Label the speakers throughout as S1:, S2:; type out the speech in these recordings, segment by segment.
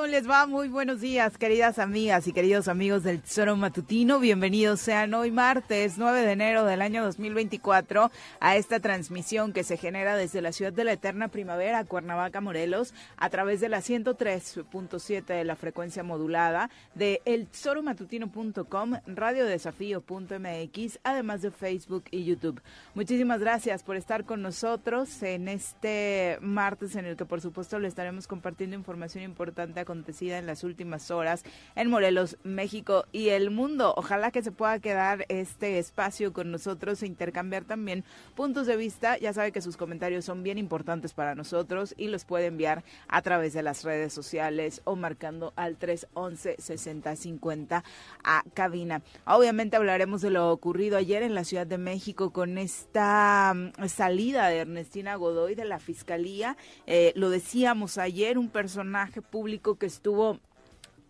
S1: ¿Cómo les va? Muy buenos días, queridas amigas y queridos amigos del Tesoro Matutino. Bienvenidos sean hoy martes 9 de enero del año 2024 a esta transmisión que se genera desde la ciudad de la eterna primavera, Cuernavaca, Morelos, a través de la 103.7 de la frecuencia modulada de eltesoromatutino.com, radiodesafío.mx, además de Facebook y YouTube. Muchísimas gracias por estar con nosotros en este martes en el que por supuesto le estaremos compartiendo información importante acontecida en las últimas horas en Morelos, México y el mundo. Ojalá que se pueda quedar este espacio con nosotros e intercambiar también puntos de vista. Ya sabe que sus comentarios son bien importantes para nosotros y los puede enviar a través de las redes sociales o marcando al 311 6050 a cabina. Obviamente hablaremos de lo ocurrido ayer en la Ciudad de México con esta mm, salida de Ernestina Godoy de la Fiscalía. Eh, lo decíamos ayer, un personaje público que estuvo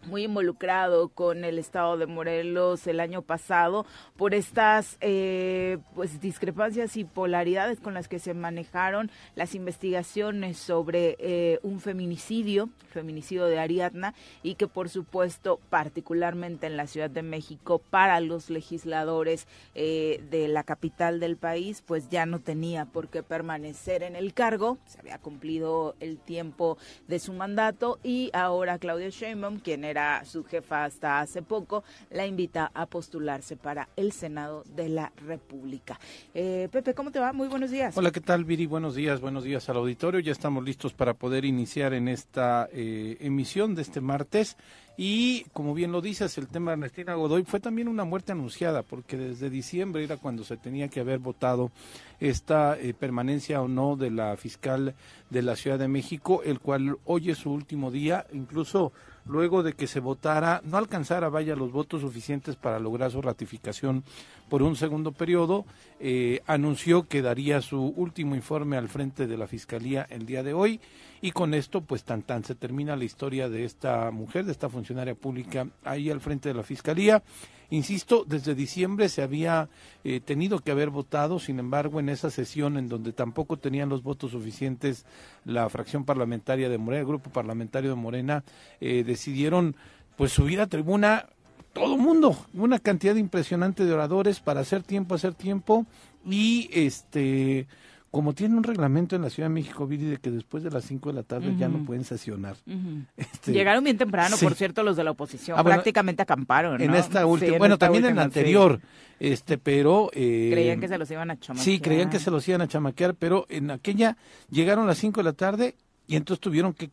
S1: muy involucrado con el estado de Morelos el año pasado por estas eh, pues discrepancias y polaridades con las que se manejaron las investigaciones sobre eh, un feminicidio, feminicidio de Ariadna y que por supuesto particularmente en la Ciudad de México para los legisladores eh, de la capital del país pues ya no tenía por qué permanecer en el cargo, se había cumplido el tiempo de su mandato y ahora Claudia Sheinbaum quien era su jefa hasta hace poco, la invita a postularse para el Senado de la República. Eh, Pepe, ¿cómo te va? Muy buenos días.
S2: Hola, ¿qué tal, Viri? Buenos días, buenos días al auditorio. Ya estamos listos para poder iniciar en esta eh, emisión de este martes. Y como bien lo dices, el tema de Ernestina Godoy fue también una muerte anunciada, porque desde diciembre era cuando se tenía que haber votado esta eh, permanencia o no de la fiscal de la Ciudad de México, el cual hoy es su último día. Incluso luego de que se votara, no alcanzara, vaya, los votos suficientes para lograr su ratificación por un segundo periodo, eh, anunció que daría su último informe al frente de la Fiscalía el día de hoy y con esto, pues tan tan se termina la historia de esta mujer, de esta funcionaria pública ahí al frente de la Fiscalía. Insisto, desde diciembre se había eh, tenido que haber votado, sin embargo, en esa sesión en donde tampoco tenían los votos suficientes la fracción parlamentaria de Morena, el grupo parlamentario de Morena, eh, decidieron pues subir a tribuna todo mundo, una cantidad impresionante de oradores para hacer tiempo, hacer tiempo y este como tiene un reglamento en la Ciudad de México, Viri, de que después de las 5 de la tarde ya no pueden sesionar.
S1: Este, Llegaron bien temprano, por cierto, los de la oposición. Ah, prácticamente acamparon.
S2: En esta última, bueno, también en la anterior, este, pero...
S1: Eh, creían que se los iban a chamaquear.
S2: Sí, creían que se los iban a chamaquear, pero en aquella llegaron a las 5 de la tarde y entonces tuvieron que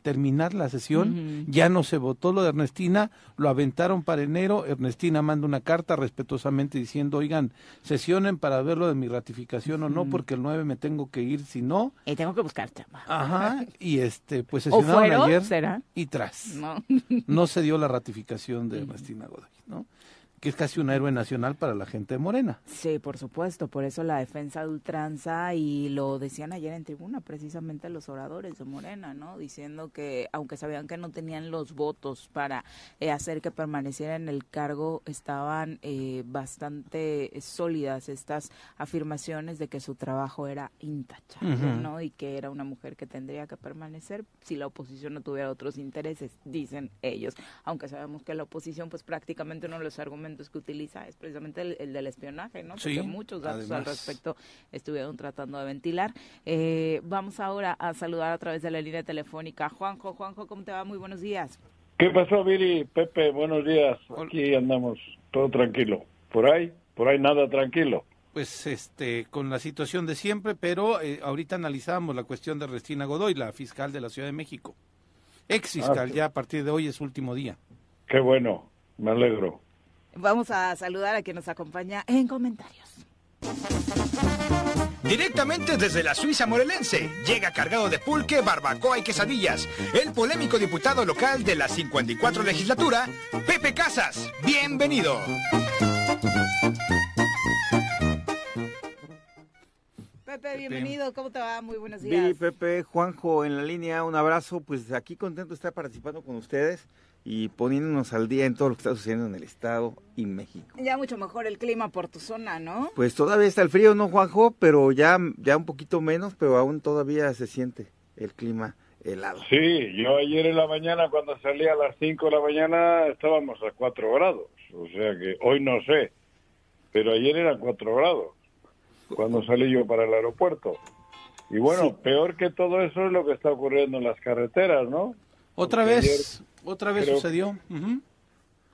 S2: terminar la sesión, ya no se votó lo de Ernestina, lo aventaron para enero, Ernestina manda una carta respetuosamente diciendo, oigan, sesionen para ver lo de mi ratificación o no, porque el 9 me tengo que ir, si no...
S1: Y tengo que buscar
S2: Ajá, y este, pues sesionaron ayer y tras. No. no se dio la ratificación de Ernestina Godoy, ¿no? Que es casi un héroe nacional para la gente de Morena.
S1: Sí, por supuesto, por eso la defensa de ultranza y lo decían ayer en tribuna precisamente los oradores de Morena, ¿no? Diciendo que aunque sabían que no tenían los votos para eh, hacer que permaneciera en el cargo, estaban eh, bastante sólidas estas afirmaciones de que su trabajo era intachable, ¿no? Y que era una mujer que tendría que permanecer si la oposición no tuviera otros intereses, dicen ellos. Aunque sabemos que la oposición pues prácticamente uno de los argumentos que utiliza es precisamente el, del espionaje, ¿no? Porque muchos datos al respecto estuvieron tratando de ventilar. Eh, vamos ahora a saludar a través de la línea telefónica. Juanjo, Juanjo, ¿cómo te va? Muy buenos días.
S3: ¿Qué pasó, Viri? Pepe, buenos días. Aquí andamos todo tranquilo. ¿Por ahí? ¿Por ahí nada tranquilo?
S2: Pues este, con la situación de siempre, pero eh, ahorita analizamos la cuestión de Restina Godoy, la fiscal de la Ciudad de México. Ex fiscal, ah, ya a partir de hoy es último día.
S3: Qué bueno, me alegro.
S1: Vamos a saludar a quien nos acompaña en comentarios.
S4: Directamente desde la Suiza morelense, llega cargado de pulque, barbacoa y quesadillas, el polémico diputado local de la 54 legislatura, Pepe Casas. Bienvenido.
S1: Pepe, bienvenido. ¿Cómo te va? Muy buenos días. Sí,
S5: Pepe, Juanjo en la línea, un abrazo. Pues aquí contento de estar participando con ustedes y poniéndonos al día en todo lo que está sucediendo en el Estado y México.
S1: Ya mucho mejor el clima por tu zona, ¿no?
S5: Pues todavía está el frío, ¿no, Juanjo? Pero ya, ya un poquito menos, pero aún todavía se siente el clima helado.
S3: Sí, yo ayer en la mañana cuando salí a las 5 de la mañana estábamos a 4 grados, o sea que hoy no sé, pero ayer era 4 grados cuando salí yo para el aeropuerto. Y bueno, peor que todo eso es lo que está ocurriendo en las carreteras, ¿no?
S2: Otra vez, otra vez sucedió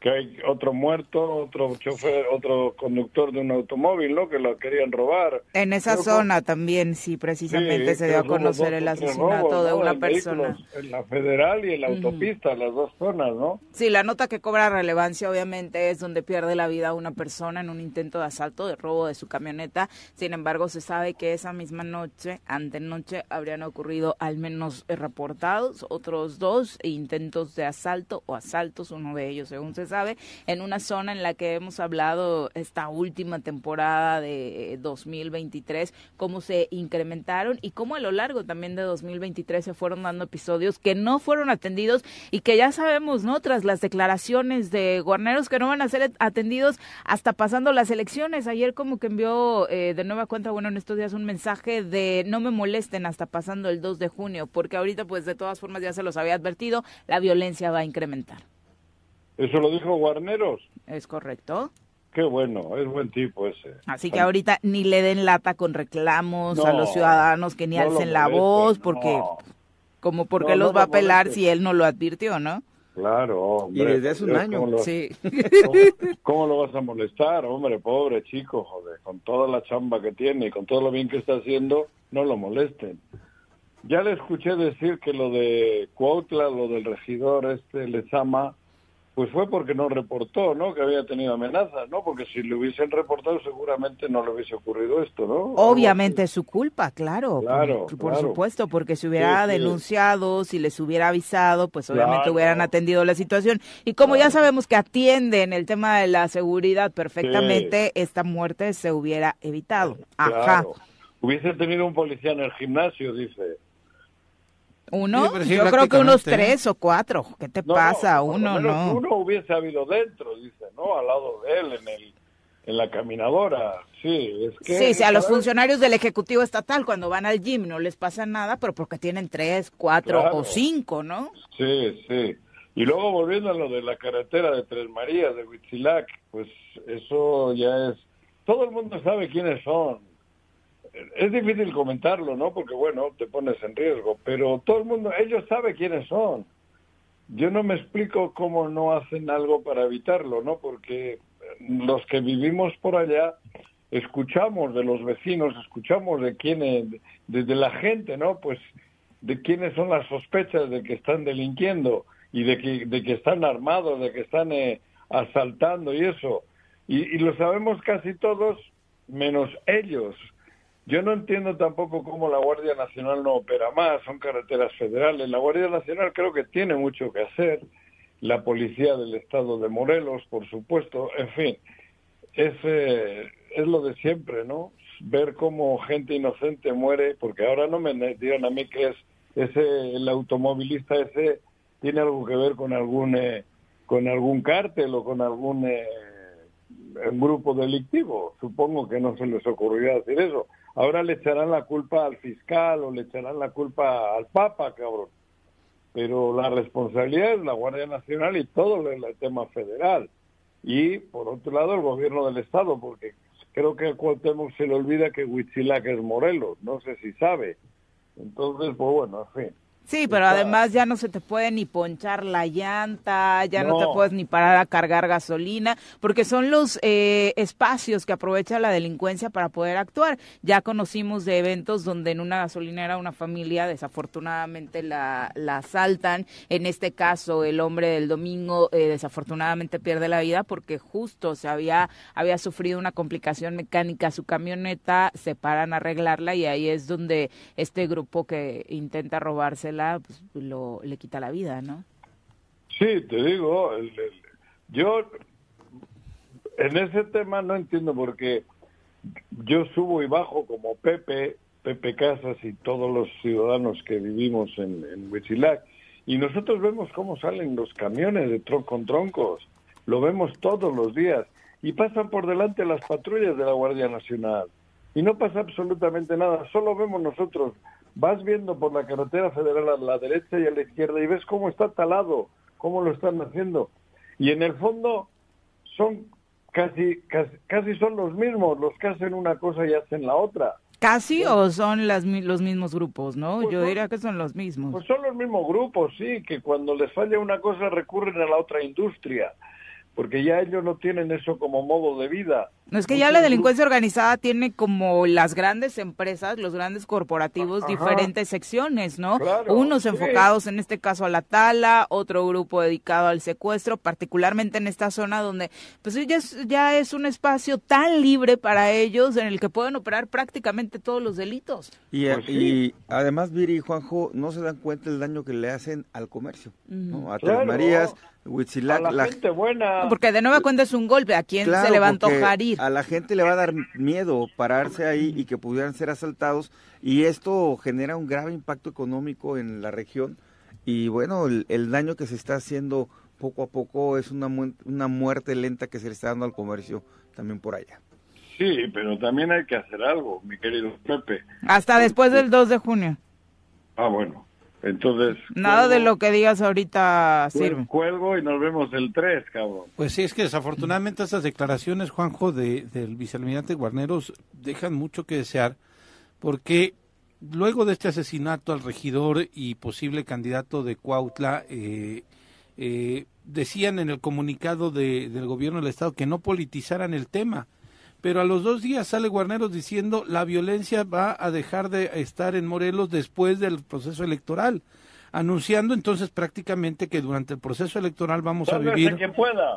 S3: que hay otro muerto, otro chofer, otro conductor de un automóvil, ¿no? Que lo querían robar.
S1: En esa zona también, sí, precisamente se dio a conocer el asesinato de una persona.
S3: En la federal y en la autopista, las dos zonas, ¿no?
S1: Sí, la nota que cobra relevancia obviamente es donde pierde la vida una persona en un intento de asalto, de robo de su camioneta. Sin embargo, se sabe que esa misma noche, antenoche, habrían ocurrido al menos reportados otros dos intentos de asalto o asaltos, uno de ellos según se sabe sabe, en una zona en la que hemos hablado esta última temporada de 2023, cómo se incrementaron y cómo a lo largo también de 2023 se fueron dando episodios que no fueron atendidos y que ya sabemos, ¿no? Tras las declaraciones de guarneros que no van a ser atendidos hasta pasando las elecciones. Ayer como que envió eh, de nueva cuenta, bueno, en estos días un mensaje de no me molesten hasta pasando el 2 de junio, porque ahorita pues de todas formas ya se los había advertido, la violencia va a incrementar.
S3: ¿Eso lo dijo Guarneros?
S1: Es correcto.
S3: Qué bueno, es buen tipo ese.
S1: Así que ahorita ni le den lata con reclamos a los ciudadanos que ni alcen la voz, porque como porque los va a apelar si él no lo advirtió, ¿no?
S3: Claro, hombre.
S5: Y desde hace un año.
S1: sí.
S3: ¿cómo, lo vas a molestar, hombre? Pobre chico, joder, con toda la chamba que tiene y con todo lo bien que está haciendo, no lo molesten. Ya le escuché decir que lo de Cuautla, lo del regidor este Lezama, pues fue porque no reportó, ¿no? Que había tenido amenazas, ¿no? Porque si le hubiesen reportado seguramente no le hubiese ocurrido esto, ¿no?
S1: Obviamente es su culpa, claro. Claro. Por, supuesto, porque si hubiera denunciado, si les hubiera avisado, pues obviamente hubieran atendido la situación. Y como ya sabemos que atienden el tema de la seguridad perfectamente, esta muerte se hubiera evitado. Ajá.
S3: Hubiese tenido un policía en el gimnasio, dice.
S1: ¿Uno? Yo creo que unos tres o cuatro. ¿Qué te pasa? uno, no.
S3: Uno hubiese habido dentro, dice, ¿no? Al lado de él, en, el, en la caminadora. Sí, es que...
S1: Sí, sí, a los funcionarios del Ejecutivo Estatal cuando van al gym no les pasa nada, pero porque tienen tres, cuatro o cinco, ¿no?
S3: Sí, sí. Y luego volviendo a lo de la carretera de Tres Marías, de Huitzilac, pues eso ya es... Todo el mundo sabe quiénes son es difícil comentarlo, ¿no? Porque bueno, te pones en riesgo, pero todo el mundo, ellos saben quiénes son. Yo no me explico cómo no hacen algo para evitarlo, ¿no? Porque los que vivimos por allá escuchamos de los vecinos, escuchamos de quienes, desde la gente, ¿no? Pues de quiénes son las sospechas de que están delinquiendo y de que, de que están armados, de que están eh, asaltando y eso. Y lo sabemos casi todos, menos ellos. Yo no entiendo tampoco cómo la Guardia Nacional no opera más, son carreteras federales. La Guardia Nacional creo que tiene mucho que hacer, la Policía del Estado de Morelos, por supuesto, en fin, es, eh, es lo de siempre, ¿no? Ver cómo gente inocente muere, porque ahora no me digan a mí que es ese, el automovilista ese tiene algo que ver con algún, eh, con algún cártel o con algún eh, grupo delictivo. Supongo que no se les ocurriría decir eso. Ahora le echarán la culpa al fiscal o le echarán la culpa al Papa, cabrón. Pero la responsabilidad es la Guardia Nacional y todo el, tema federal. Y, por otro lado, el gobierno del Estado, porque creo que a Cuauhtémoc se le olvida que Huitzilac es Morelos, no sé si sabe. Entonces, pues bueno, en fin.
S1: Sí, pero además ya no se te puede ni ponchar la llanta, ya no, te puedes ni parar a cargar gasolina, porque son los eh, espacios que aprovecha la delincuencia para poder actuar. Ya conocimos de eventos donde en una gasolinera una familia desafortunadamente la, la asaltan. En este caso, el hombre del domingo eh, desafortunadamente pierde la vida porque justo se había, había sufrido una complicación mecánica su camioneta, se paran a arreglarla y ahí es donde este grupo que intenta robarse pues, lo, le quita la vida, ¿no?
S3: Sí, te digo, yo en ese tema no entiendo porque yo subo y bajo como Pepe, Pepe Casas y todos los ciudadanos que vivimos en, en Huitzilac, y nosotros vemos cómo salen los camiones de tron con troncos, lo vemos todos los días, y pasan por delante las patrullas de la Guardia Nacional, y no pasa absolutamente nada, solo vemos nosotros vas viendo por la carretera federal a la derecha y a la izquierda y ves cómo está talado, cómo lo están haciendo. Y en el fondo son casi, casi, son los mismos, los que hacen una cosa y hacen la otra.
S1: ¿Casi o son las, los mismos grupos, no? Pues Yo diría que son los mismos.
S3: Pues son los mismos grupos, sí, que cuando les falla una cosa recurren a la otra industria porque ya ellos no tienen eso como modo de vida.
S1: No es que ya la delincuencia organizada tiene como las grandes empresas, los grandes corporativos, diferentes secciones, ¿no? Unos enfocados en este caso a la tala, otro grupo dedicado al secuestro, particularmente en esta zona donde pues ya es, ya es un espacio tan libre para ellos en el que pueden operar prácticamente todos los delitos.
S5: Y, pues y además, Viri y Juanjo, no se dan cuenta el daño que le hacen al comercio, ¿no? A Tres Marías,
S3: a la, gente buena.
S1: Porque de nueva cuenta es un golpe. ¿A quién se le va a antojar ir?
S5: A la gente le va a dar miedo pararse ahí y que pudieran ser asaltados. Y esto genera un grave impacto económico en la región. Y bueno, el, daño que se está haciendo poco a poco es una, una muerte lenta que se le está dando al comercio también por allá.
S3: Sí, pero también hay que hacer algo, mi querido Pepe.
S1: Hasta después del 2 de junio.
S3: Ah, bueno. Entonces.
S1: Nada de lo que digas ahorita sirve.
S3: Cuelgo y nos vemos el 3, cabrón.
S2: Pues sí, es que desafortunadamente esas declaraciones, Juanjo, de, del vicealmirante Guarneros dejan mucho que desear, porque luego de este asesinato al regidor y posible candidato de Cuautla, eh, eh, decían en el comunicado de, del gobierno del Estado que no politizaran el tema pero a los dos días sale Guarneros diciendo la violencia va a dejar de estar en Morelos después del proceso electoral, anunciando entonces prácticamente que durante el proceso electoral vamos a vivir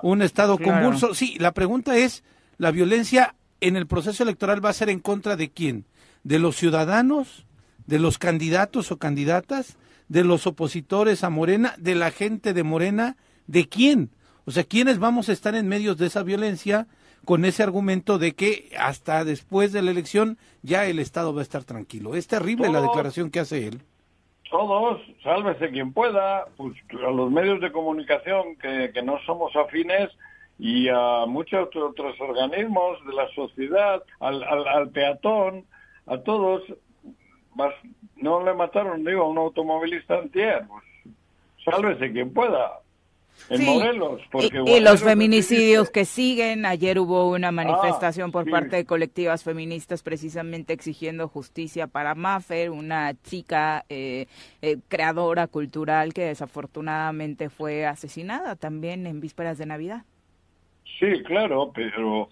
S2: un estado convulso. Sí, la pregunta es, ¿la violencia en el proceso electoral va a ser en contra de quién? ¿De los ciudadanos? ¿De los candidatos o candidatas? ¿De los opositores a Morena? ¿De la gente de Morena? ¿De quién? O sea, ¿quiénes vamos a estar en medio de esa violencia? Con ese argumento de que hasta después de la elección ya el Estado va a estar tranquilo. Es terrible la declaración que hace él.
S3: Todos, sálvese quien pueda, pues a los medios de comunicación que, que no somos afines y a muchos otros organismos de la sociedad, al, al, peatón, a todos, no le mataron, digo, a un automovilista antier, pues sálvese quien pueda en Morelos. Porque
S1: y, los feminicidios que siguen. Ayer hubo una manifestación por ah, parte de colectivas feministas precisamente exigiendo justicia para Maffer, una chica eh, eh, creadora cultural que desafortunadamente fue asesinada también en vísperas de Navidad.
S3: Sí, claro, pero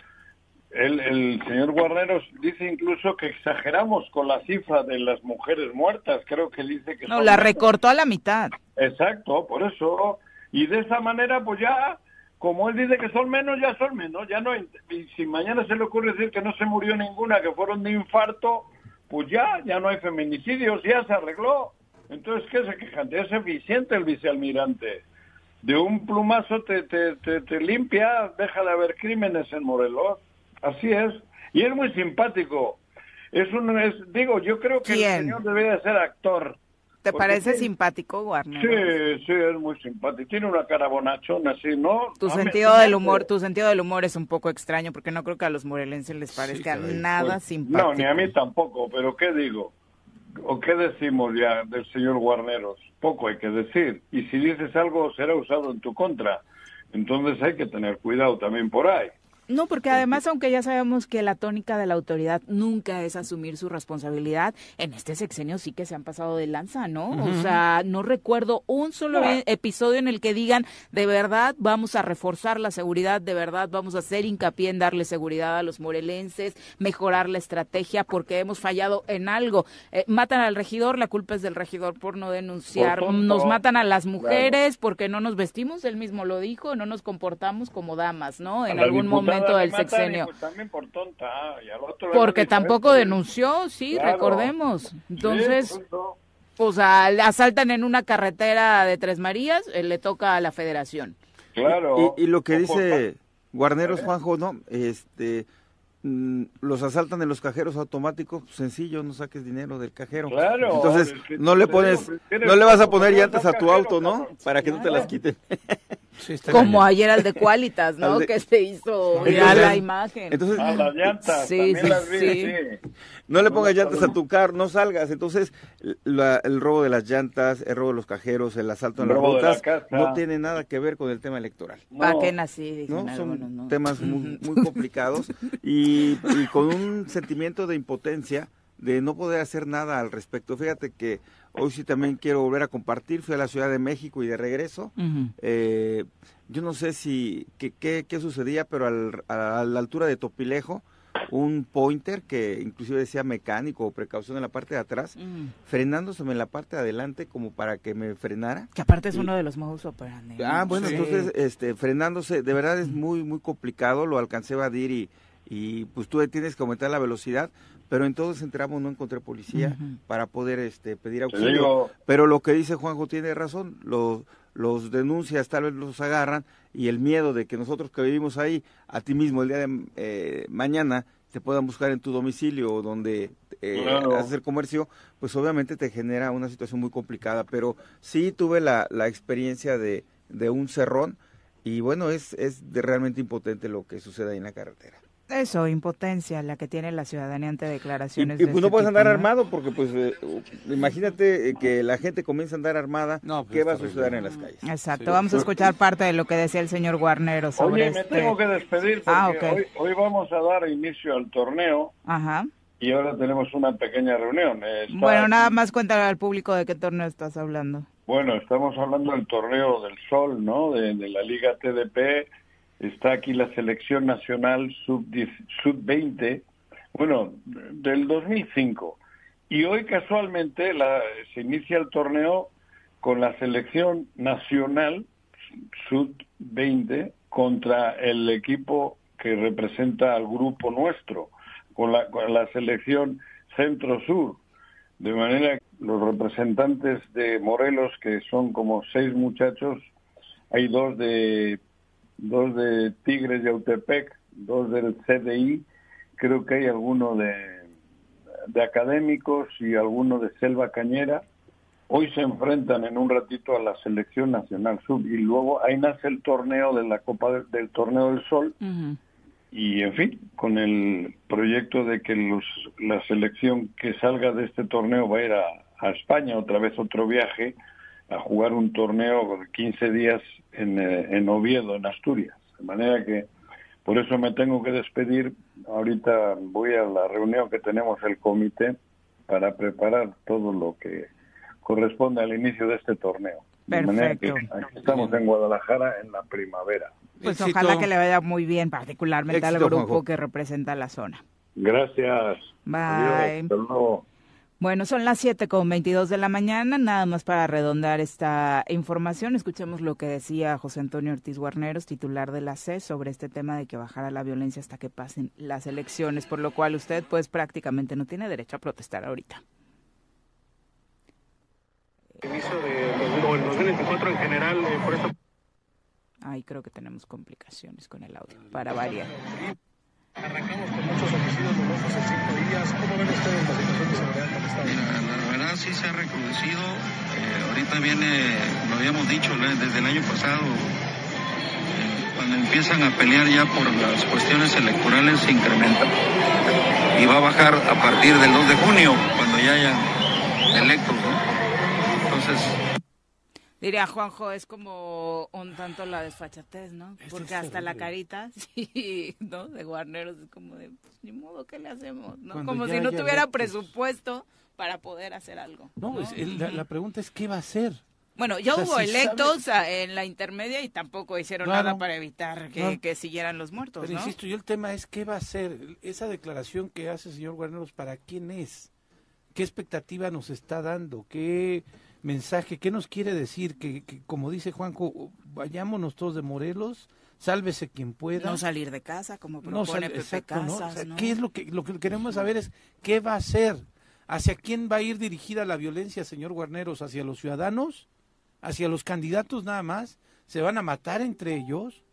S3: el, el señor Guarneros dice incluso que exageramos con la cifra de las mujeres muertas. Creo que dice que
S1: No, la recortó a la mitad.
S3: Exacto, por eso. Y de esa manera, pues ya, como él dice que son menos, ya son menos. Ya no hay- y si mañana se le ocurre decir que no se murió ninguna, que fueron de infarto, pues ya, ya no hay feminicidios, ya se arregló. Entonces, ¿qué se quejan? Es eficiente el vicealmirante. De un plumazo te, te, te, te limpia, deja de haber crímenes en Morelos. Así es. Y es muy simpático. Es un, es, digo, yo creo que
S1: ¿Quién?
S3: el señor debería ser actor.
S1: ¿Te parece simpático, Warner?
S3: Sí, sí, es muy simpático. Tiene una cara bonachona, así, ¿no?
S1: Tu
S3: A mí-
S1: sentido del humor, tu sentido del humor es un poco extraño porque no creo que a los morelenses les parezca
S2: caray.
S1: nada
S3: Pues,
S1: simpático.
S3: No, ni a mí tampoco, pero ¿qué digo? ¿O qué decimos ya del señor Guarneros? Poco hay que decir. Y si dices algo será usado en tu contra. Entonces hay que tener cuidado también por ahí.
S1: No, porque además, aunque ya sabemos que la tónica de la autoridad nunca es asumir su responsabilidad, en este sexenio sí que se han pasado de lanza, ¿no? O sea, no recuerdo un solo e- episodio en el que digan, de verdad vamos a reforzar la seguridad, de verdad vamos a hacer hincapié en darle seguridad a los morelenses, mejorar la estrategia porque hemos fallado en algo. Eh, matan al regidor, la culpa es del regidor por no denunciar.
S3: Por.
S1: Nos matan a las mujeres porque no nos vestimos, él mismo lo dijo, no nos comportamos como damas, ¿no? En algún
S3: diputada
S1: momento del sexenio.
S3: pues, también por tonta. y al otro le
S1: Porque tampoco denunció, sí,
S3: Claro.
S1: recordemos. Entonces,
S3: Sí, punto.
S1: o sea, le asaltan en una carretera de Tres Marías, eh, le toca a la federación.
S3: Claro.
S5: Y, y lo que dice Guarneros, Juanjo, ¿no? Este, los asaltan en los cajeros automáticos, pues, sencillo, no saques dinero del cajero.
S3: Claro,
S5: Entonces, no le pones,
S3: tienes
S5: no le vas a poner
S3: no
S5: llantas a tu auto, ¿no? Para que no te las quiten.
S2: Sí,
S1: Como ayer al de Qualitas, ¿no?
S5: De-
S1: Que se hizo
S5: Entonces-
S1: viral la imagen.
S5: Entonces,
S3: A las llantas,
S1: Sí,
S3: también
S1: sí,
S3: las vi,
S1: sí.
S5: No le pongas llantas a tu carro, no salgas. Entonces, la- el robo de las llantas, el robo de los cajeros, el asalto en
S3: El
S5: las
S3: la
S5: rutas, no tiene nada que ver con el tema electoral.
S1: ¿Para
S3: No.
S1: qué nací?
S5: ¿no?
S1: algunos,
S5: Son
S1: ¿no?
S5: temas muy, muy complicados y, y con un sentimiento de impotencia de no poder hacer nada al respecto. Fíjate que hoy sí también quiero volver a compartir, fui a la Ciudad de México y de regreso. Eh, yo no sé si qué, qué, qué sucedía, pero al- a, la altura de Topilejo, un pointer que inclusive decía mecánico o precaución en la parte de atrás,
S1: Ujú.
S5: frenándoseme en la parte de adelante como para que me frenara.
S1: Que aparte es uno de los modus operandi.
S5: Ah, bueno,
S1: Sí.
S5: entonces, este, frenándose, de verdad es muy, muy complicado, lo alcancé a evadir y, y pues tú tienes que aumentar la velocidad, pero en todo ese tramo no encontré policía para poder este, pedir auxilio. Pero lo que dice Juanjo tiene razón, los, los denuncias tal vez los agarran y el miedo de que nosotros que vivimos ahí, a ti mismo el día de eh, mañana, te puedan buscar en tu domicilio o donde eh,
S3: Claro.
S5: haces el comercio, pues obviamente te genera una situación muy complicada. Pero sí tuve la, la experiencia de, de un cerrón y bueno, es, es de realmente impotente lo que sucede ahí en la carretera.
S1: Eso, impotencia, la que tiene la ciudadanía ante declaraciones.
S5: y pues no
S1: este
S5: puedes
S1: tipo,
S5: andar
S1: ¿no?
S5: armado porque pues eh, imagínate eh, que la gente comienza a andar armada,
S2: No, pues
S5: ¿qué va a suceder en las calles?
S1: Exacto,
S2: Sí.
S1: vamos a escuchar parte de lo que decía el señor Guarnero sobre
S3: oye, me
S1: este.
S3: tengo que despedir porque
S1: Ah, ok.
S3: hoy, hoy vamos a dar inicio al torneo
S1: Ajá.
S3: y ahora tenemos una pequeña reunión. Eh, está-
S1: Bueno, nada más cuéntale al público de qué torneo estás hablando.
S3: Bueno, estamos hablando del torneo del Sol, ¿no? De, de la Liga TDP. Está aquí la selección nacional sub-10 sub-20, bueno, del 2005. Y hoy casualmente la, se inicia el torneo con la selección nacional sub-20 contra el equipo que representa al grupo nuestro, con la, con la selección centro-sur. De manera que los representantes de Morelos, que son como seis muchachos, hay dos de dos de Tigres de Autepec, dos del CDI, creo que hay alguno de, de académicos y alguno de Selva Cañera. Hoy se enfrentan en un ratito a la selección nacional sub y luego ahí nace el torneo de la Copa del, del Torneo del Sol. Y en fin, con el proyecto de que los, la selección que salga de este torneo va a ir a, a España, otra vez otro viaje, a jugar un torneo de 15 días en, eh, en Oviedo, en Asturias. De manera que por eso me tengo que despedir. Ahorita voy a la reunión que tenemos el comité para preparar todo lo que corresponde al inicio de este torneo. De manera que aquí estamos en Guadalajara en la primavera.
S1: pues
S2: Éxito.
S1: ojalá que le vaya muy bien, particularmente al grupo
S5: Juanjo.
S1: que representa la zona.
S3: Gracias.
S1: Bye.
S3: Adiós. Hasta luego.
S1: Bueno, son las 7 con 22 de la mañana, nada más para redondar esta información. Escuchemos lo que decía José Antonio Ortiz Guarneros, titular de la CE, sobre este tema de que bajara la violencia hasta que pasen las elecciones, por lo cual usted pues prácticamente no tiene derecho a protestar ahorita.
S6: inicio de los- o el 2024 en general, eh, por
S1: creo que tenemos complicaciones con el audio, para variar.
S6: Arrancamos con muchos homicidios dolosos en cinco días. ¿Cómo ven ustedes la situación de seguridad con esta
S7: Mira, la verdad sí se ha recrudecido. Eh, ahorita viene, lo habíamos dicho desde el año pasado, eh, cuando empiezan a pelear ya por las cuestiones electorales se incrementa. Y va a bajar a partir del 2 de junio, cuando ya hayan electos. ¿no? Entonces,
S1: Diría Juanjo, es como un tanto la desfachatez, ¿no? Porque hasta la carita, sí, ¿no? De Guarneros es como de, pues ni modo, ¿qué le hacemos? ¿no?
S2: Cuando
S1: Como
S2: ya
S1: si no tuviera presupuesto para poder hacer algo.
S2: No, es- el- la, la pregunta es qué va a hacer.
S1: Bueno, ya
S2: o sea,
S1: hubo
S2: si
S1: electos a- en la intermedia y tampoco hicieron
S2: Claro.
S1: nada para evitar que,
S2: Claro.
S1: que siguieran los muertos,
S2: Pero
S1: ¿no?
S2: insisto, yo el tema es qué va a hacer. Esa declaración que hace el señor Guarneros, ¿para quién es? ¿Qué expectativa nos está dando? ¿Qué mensaje? ¿Qué nos quiere decir? Que, que, como dice Juanjo, vayámonos todos de Morelos, sálvese quien pueda.
S1: No salir de casa, como
S2: No
S1: propone
S2: sale-
S1: Pepe
S2: exacto, ¿no? O
S1: Casas,
S2: sea,
S1: ¿no?
S2: ¿Qué es lo que, lo que queremos saber es qué va a hacer? ¿Hacia quién va a ir dirigida la violencia, señor Guarneros? ¿Hacia los ciudadanos? ¿Hacia los candidatos nada más? ¿Se van a matar entre ellos?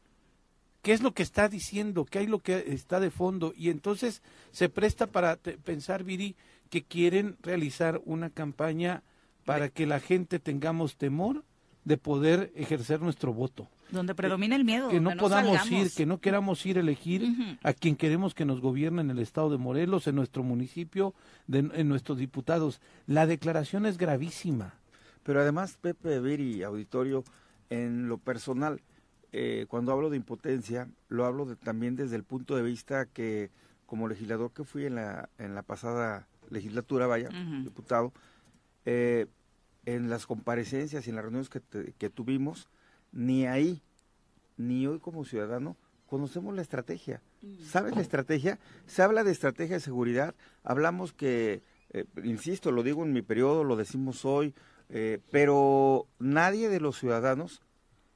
S2: ¿Qué es lo que está diciendo? ¿Qué hay lo que está de fondo? Y entonces se presta para pensar, Viri, que quieren realizar una campaña para que la gente tengamos temor de poder ejercer nuestro voto
S1: Donde predomina el miedo.
S2: que no podamos
S1: salgamos.
S2: ir, que no queramos ir a elegir a quien queremos que nos gobierne en el estado de Morelos, en nuestro municipio, de- en nuestros diputados. La declaración es gravísima.
S5: Pero además, Pepe Viri, auditorio, en lo personal, eh, cuando hablo de impotencia, lo hablo de- también desde el punto de vista que, como legislador que fui en la, en la pasada legislatura, vaya, diputado, eh, en las comparecencias y en las reuniones que, te- que tuvimos, ni ahí, ni hoy como ciudadano, conocemos la estrategia. ¿Sabes la estrategia? Se habla de estrategia de seguridad, hablamos que, eh, insisto, lo digo en mi periodo, lo decimos hoy, eh, pero nadie de los ciudadanos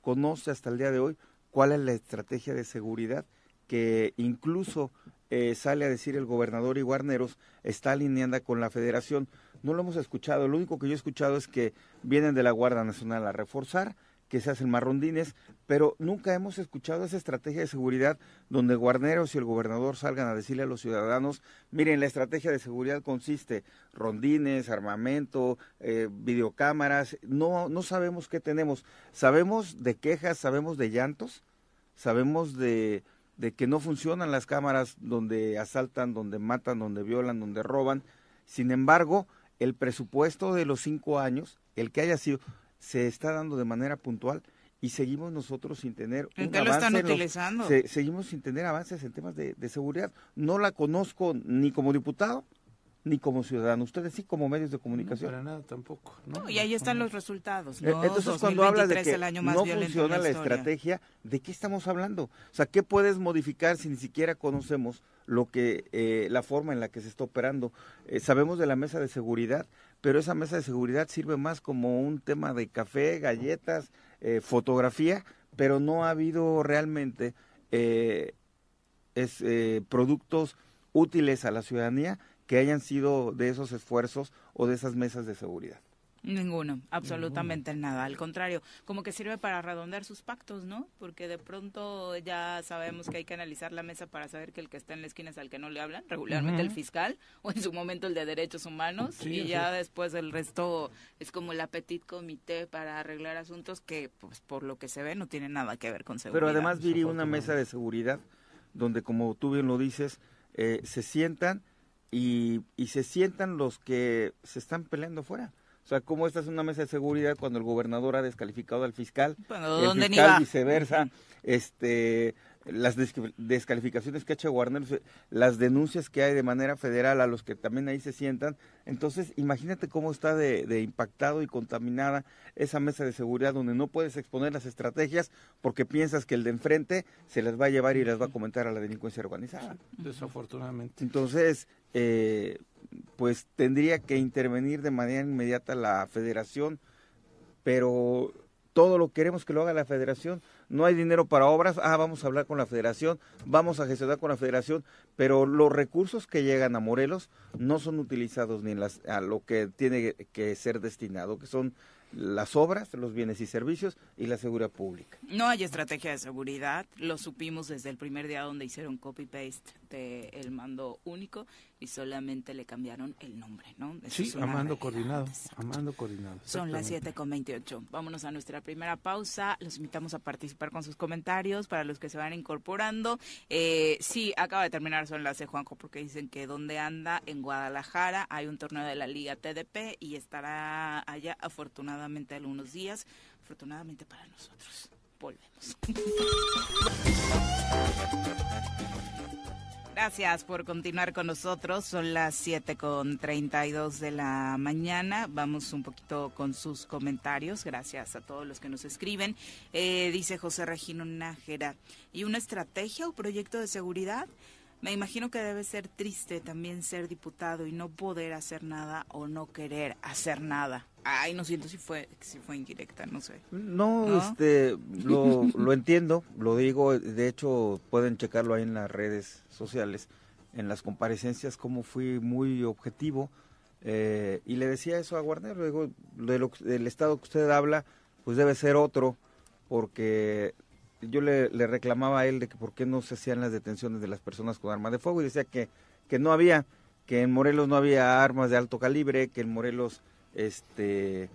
S5: conoce hasta el día de hoy cuál es la estrategia de seguridad que incluso eh, sale a decir el gobernador y Guarneros está alineada con la federación. No lo hemos escuchado, lo único que yo he escuchado es que vienen de la Guardia Nacional a reforzar, que se hacen más rondines, pero nunca hemos escuchado esa estrategia de seguridad donde Guarneros y el gobernador salgan a decirle a los ciudadanos, miren, la estrategia de seguridad consiste rondines, armamento, eh, videocámaras, no, no sabemos qué tenemos, sabemos de quejas, sabemos de llantos, sabemos de, de que no funcionan las cámaras donde asaltan, donde matan, donde violan, donde roban, sin embargo, el presupuesto de los cinco años, el que haya sido, se está dando de manera puntual y seguimos nosotros sin tener
S1: ¿En
S5: un
S1: qué lo están
S5: avance los-
S1: utilizando?
S5: se- seguimos sin tener avances en temas de, de seguridad. No la conozco ni como diputado ni como ciudadano. Ustedes sí como medios de comunicación.
S2: para nada tampoco. ¿no?
S1: No, y ahí están los resultados.
S5: Eh,
S1: ¿no?
S5: Entonces, cuando hablas de
S1: 2023,
S5: que no funciona la,
S1: historia.
S5: estrategia, ¿de qué estamos hablando? O sea, ¿qué puedes modificar si ni siquiera conocemos lo que eh, la forma en la que se está operando? Eh, sabemos de la mesa de seguridad, pero esa mesa de seguridad sirve más como un tema de café, galletas, eh, fotografía, pero no ha habido realmente eh, es, eh, productos útiles a la ciudadanía que hayan sido de esos esfuerzos o de esas mesas de seguridad.
S1: Ninguno, absolutamente nada. Al contrario, como que sirve para redondear sus pactos, ¿no? Porque de pronto ya sabemos que hay que analizar la mesa para saber que el que está en la esquina es al que no le hablan, regularmente el fiscal o en su momento el de derechos humanos
S2: Sí,
S1: y ya
S2: es.
S1: después el resto es como el petit comité para arreglar asuntos que pues por lo que se ve no tiene nada que ver con seguridad.
S5: Pero además, Viri, una mesa de seguridad donde, como tú bien lo dices, eh, se sientan y, y se sientan los que se están peleando fuera. O sea, ¿cómo esta es una mesa de seguridad cuando el gobernador ha descalificado al fiscal?
S1: Bueno,
S5: el
S1: ¿dónde
S5: fiscal viceversa. Este, las descalificaciones que ha hecho eh, las denuncias que hay de manera federal a los que también ahí se sientan. Entonces, imagínate cómo está de, impactado y contaminada esa mesa de seguridad donde no puedes exponer las estrategias porque piensas que el de enfrente se las va a llevar y las va a comentar a la delincuencia organizada.
S2: Desafortunadamente.
S5: Entonces, eh, pues tendría que intervenir de manera inmediata la federación, pero todo lo queremos que lo haga la federación no hay dinero para obras, ah, vamos a hablar con la federación, vamos a gestionar con la federación, pero los recursos que llegan a Morelos no son utilizados ni en las, a lo que tiene que ser destinado, que son las obras, los bienes y servicios y la seguridad pública.
S1: No hay estrategia de seguridad, lo supimos desde el primer día donde hicieron copy-paste del mando único y solamente le cambiaron el nombre, ¿no?
S2: sí, amando coordinado, amando coordinado.
S1: Son las 7 con 28. Vámonos a nuestra primera pausa. Los invitamos a participar con sus comentarios para los que se van incorporando. Eh, sí, acaba de terminar su enlace, Juanjo, porque dicen que donde anda, en Guadalajara, hay un torneo de la Liga TDP y estará allá afortunadamente algunos días. Afortunadamente para nosotros. Volvemos. Gracias por continuar con nosotros. Son las 7 con 32 de la mañana. Vamos un poquito con sus comentarios. Gracias a todos los que nos escriben. Eh, dice José Regino Nájera. ¿Y una estrategia o proyecto de seguridad? Me imagino que debe ser triste también ser diputado y no poder hacer nada o no querer hacer nada. Ay, no siento si fue si fue indirecta, no sé.
S5: No, este lo, lo entiendo, lo digo, de hecho pueden checarlo ahí en las redes sociales, en las comparecencias como fui muy objetivo eh, y le decía eso a Guarnero, digo, de lo, del estado que usted habla, pues debe ser otro porque yo le, reclamaba a él de que por qué no se hacían las detenciones de las personas con armas de fuego y decía que, que no había, que en Morelos no había armas de alto calibre, que en Morelos este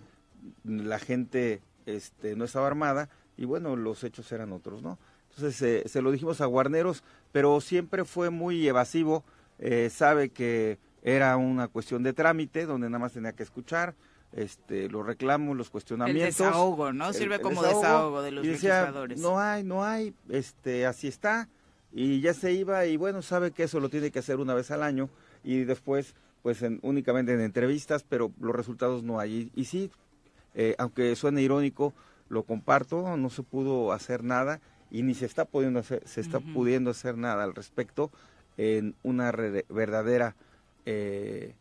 S5: la gente este no estaba armada y bueno, los hechos eran otros, ¿no? Entonces se lo dijimos a Guarneros, pero siempre fue muy evasivo, eh, sabe que era una cuestión de trámite donde nada más tenía que escuchar, este, los reclamos, los cuestionamientos.
S1: El desahogo, ¿no? Sirve como desahogo, de los legisladores.
S5: No hay, no hay, este, así está. Y ya se iba y bueno, sabe que eso lo tiene que hacer una vez al año y después, pues en, únicamente en entrevistas, pero los resultados no hay. Y, sí, eh, aunque suene irónico, lo comparto, no se pudo hacer nada y ni se está pudiendo hacer, se está pudiendo hacer nada al respecto en una verdadera eh,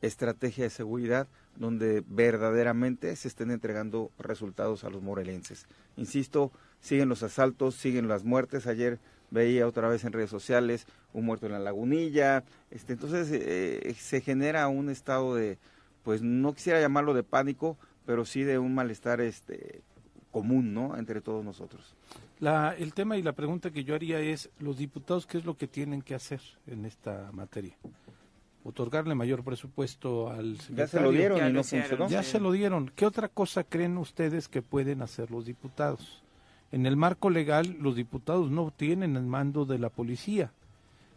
S5: estrategia de seguridad donde verdaderamente se estén entregando resultados a los morelenses. Insisto, siguen los asaltos, siguen las muertes. Ayer veía otra vez en redes sociales un muerto en la lagunilla. Este, entonces eh, se genera un estado de, pues no quisiera llamarlo de pánico, pero sí de un malestar este, común, ¿no? Entre todos nosotros.
S2: La, el tema y la pregunta que yo haría es, los diputados, ¿qué es lo que tienen que hacer en esta materia? Otorgarle mayor presupuesto al secretario.
S5: Ya se lo dieron y no funcionó.
S2: Ya se lo dieron. ¿Qué otra cosa creen ustedes que pueden hacer los diputados? En el marco legal, los diputados no tienen el mando de la policía.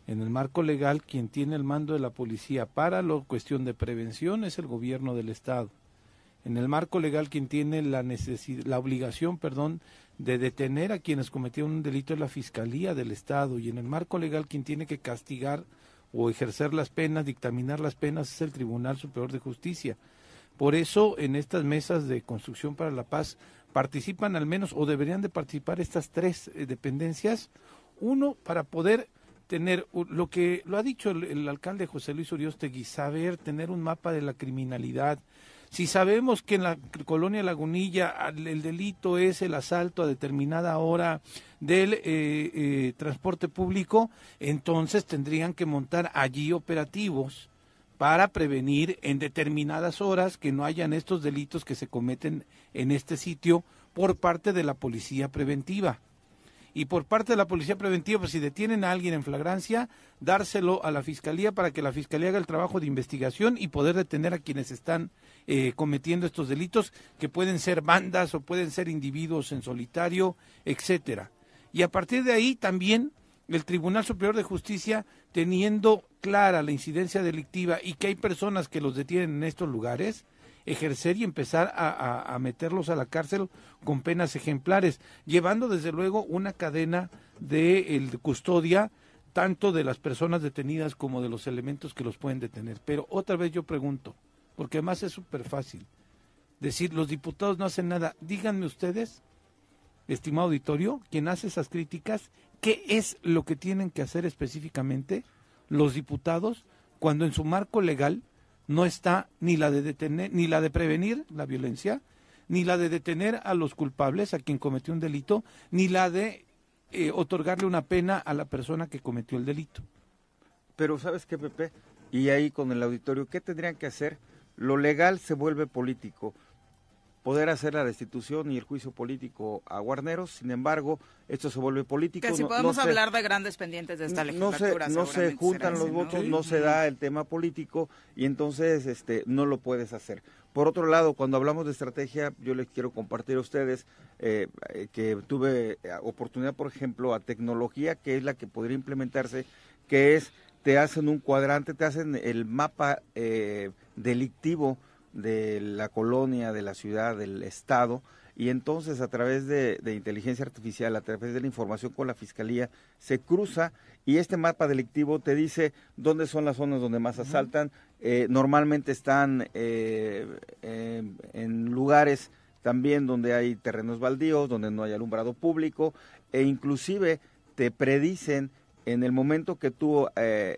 S2: En el marco legal, quien tiene el mando de la policía para la cuestión de prevención es el gobierno del Estado. En el marco legal, quien tiene la, la obligación perdón, de detener a quienes cometieron un delito es la Fiscalía del Estado. Y en el marco legal, quien tiene que castigar o ejercer las penas, dictaminar las penas, es el Tribunal Superior de Justicia. Por eso, en estas mesas de construcción para la paz participan al menos, o deberían de participar estas tres eh, dependencias. Uno, para poder tener lo que lo ha dicho el, alcalde José Luis Uriostegui, saber tener un mapa de la criminalidad, si sabemos que en la colonia Lagunilla el delito es el asalto a determinada hora del eh, eh, transporte público, entonces tendrían que montar allí operativos para prevenir en determinadas horas que no hayan estos delitos que se cometen en este sitio por parte de la policía preventiva. Y por parte de la policía preventiva, pues si detienen a alguien en flagrancia, dárselo a la fiscalía para que la fiscalía haga el trabajo de investigación y poder detener a quienes están eh, cometiendo estos delitos, que pueden ser bandas o pueden ser individuos en solitario, etcétera. Y a partir de ahí también el Tribunal Superior de Justicia, teniendo clara la incidencia delictiva y que hay personas que los detienen en estos lugares, ejercer y empezar a, meterlos a la cárcel con penas ejemplares, llevando desde luego una cadena de custodia tanto de las personas detenidas como de los elementos que los pueden detener. Pero otra vez yo pregunto, porque además es súper fácil decir, los diputados no hacen nada. Díganme ustedes, estimado auditorio, quien hace esas críticas, ¿qué es lo que tienen que hacer específicamente los diputados cuando en su marco legal no está ni la de detener, ni la de prevenir la violencia, ni la de detener a los culpables, a quien cometió un delito, ni la de eh, otorgarle una pena a la persona que cometió el delito.
S5: Pero sabes qué, Pepe, y ahí con el auditorio, ¿qué tendrían que hacer? Lo legal se vuelve político poder hacer la destitución y el juicio político a Guarneros. Sin embargo, esto se vuelve político.
S1: Que si podemos hablar de grandes pendientes de esta legislatura.
S5: No se, juntan los votos, no se da el tema político y entonces este no lo puedes hacer. Por otro lado, cuando hablamos de estrategia, yo les quiero compartir a ustedes eh, que tuve oportunidad, por ejemplo, a tecnología, que es la que podría implementarse, que es, te hacen un cuadrante, te hacen el mapa eh, delictivo de la colonia, de la ciudad, del estado, y entonces a través de, inteligencia artificial, a través de la información con la fiscalía, se cruza y este mapa delictivo te dice dónde son las zonas donde más asaltan. Eh, normalmente están eh, en lugares también donde hay terrenos baldíos, donde no hay alumbrado público, e inclusive te predicen en el momento que tú eh,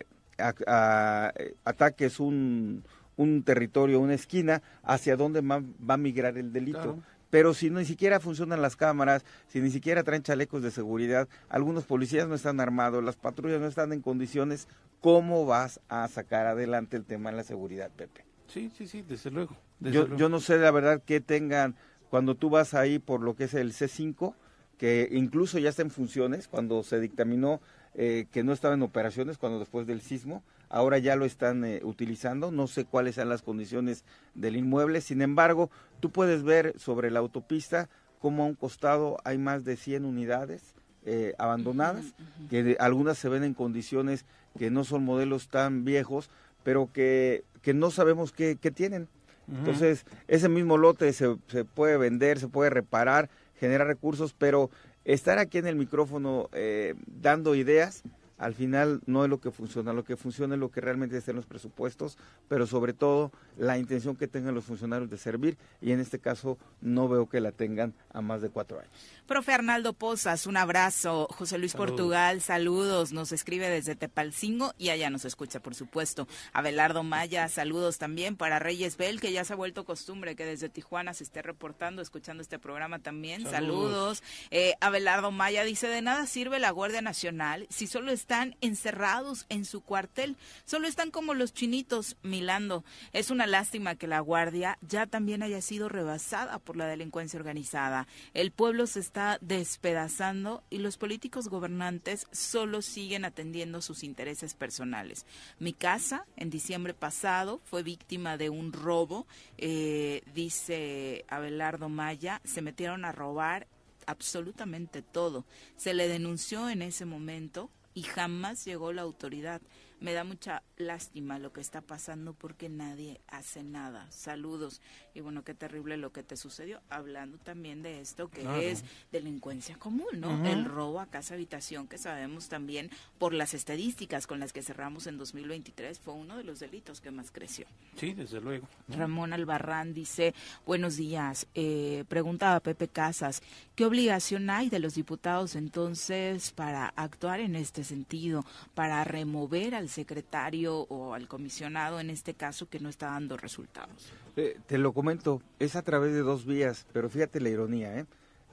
S5: ataques un un territorio, una esquina, hacia dónde va, a migrar el delito. Pero si ni siquiera funcionan las cámaras, si ni siquiera traen chalecos de seguridad, algunos policías no están armados, las patrullas no están en condiciones, ¿cómo vas a sacar adelante el tema de la seguridad, Pepe?
S2: Sí, sí, sí, desde luego.
S5: yo, yo no sé la verdad que tengan, cuando tú vas ahí por lo que es el C5, que incluso ya está en funciones, cuando se dictaminó eh, que no estaba en operaciones, cuando después del sismo, ahora ya lo están eh, utilizando, no sé cuáles sean las condiciones del inmueble, sin embargo, tú puedes ver sobre la autopista como a un costado hay más de 100 unidades eh, abandonadas, que algunas se ven en condiciones que no son modelos tan viejos, pero que, que no sabemos qué, tienen. Entonces, ese mismo lote se, se puede vender, se puede reparar, generar recursos, pero estar aquí en el micrófono eh, dando ideas al final no es lo que funciona, lo que funciona es lo que realmente estén los presupuestos, pero sobre todo la intención que tengan los funcionarios de servir y en este caso no veo que la tengan a más de cuatro años.
S1: Profe Arnaldo Pozas, un abrazo. José Luis Portugal, saludos. Nos escribe desde Tepalcingo y allá nos escucha, por supuesto. Abelardo Maya, saludos también para Reyes Bell, que ya se ha vuelto costumbre que desde Tijuana se esté reportando, escuchando este programa también. Saludos. Eh, Abelardo Maya dice, de nada sirve la Guardia Nacional si solo están encerrados en su cuartel, solo están como los chinitos milando. Es una lástima que la Guardia ya también haya sido rebasada por la delincuencia organizada. El pueblo se está despedazando y los políticos gobernantes solo siguen atendiendo sus intereses personales. Mi casa, en diciembre pasado, fue víctima de un robo, eh, dice Abelardo Maya, se metieron a robar absolutamente todo. Se le denunció en ese momento y jamás llegó la autoridad. Me da mucha lástima lo que está pasando porque nadie hace nada. Saludos. Y bueno, qué terrible lo que te sucedió. Hablando también de esto que es delincuencia común, ¿no? El robo a casa habitación, que sabemos también por las estadísticas con las que cerramos en 2023, fue uno de los delitos que más creció.
S2: Sí, desde luego.
S1: Ramón Albarrán dice, buenos días. Eh, pregunta a Pepe Casas, ¿qué obligación hay de los diputados entonces para actuar en este sentido, para remover al secretario o al comisionado en este caso que no está dando resultados?
S5: Eh, te lo comento, es a través de dos vías, pero fíjate la ironía, ¿eh?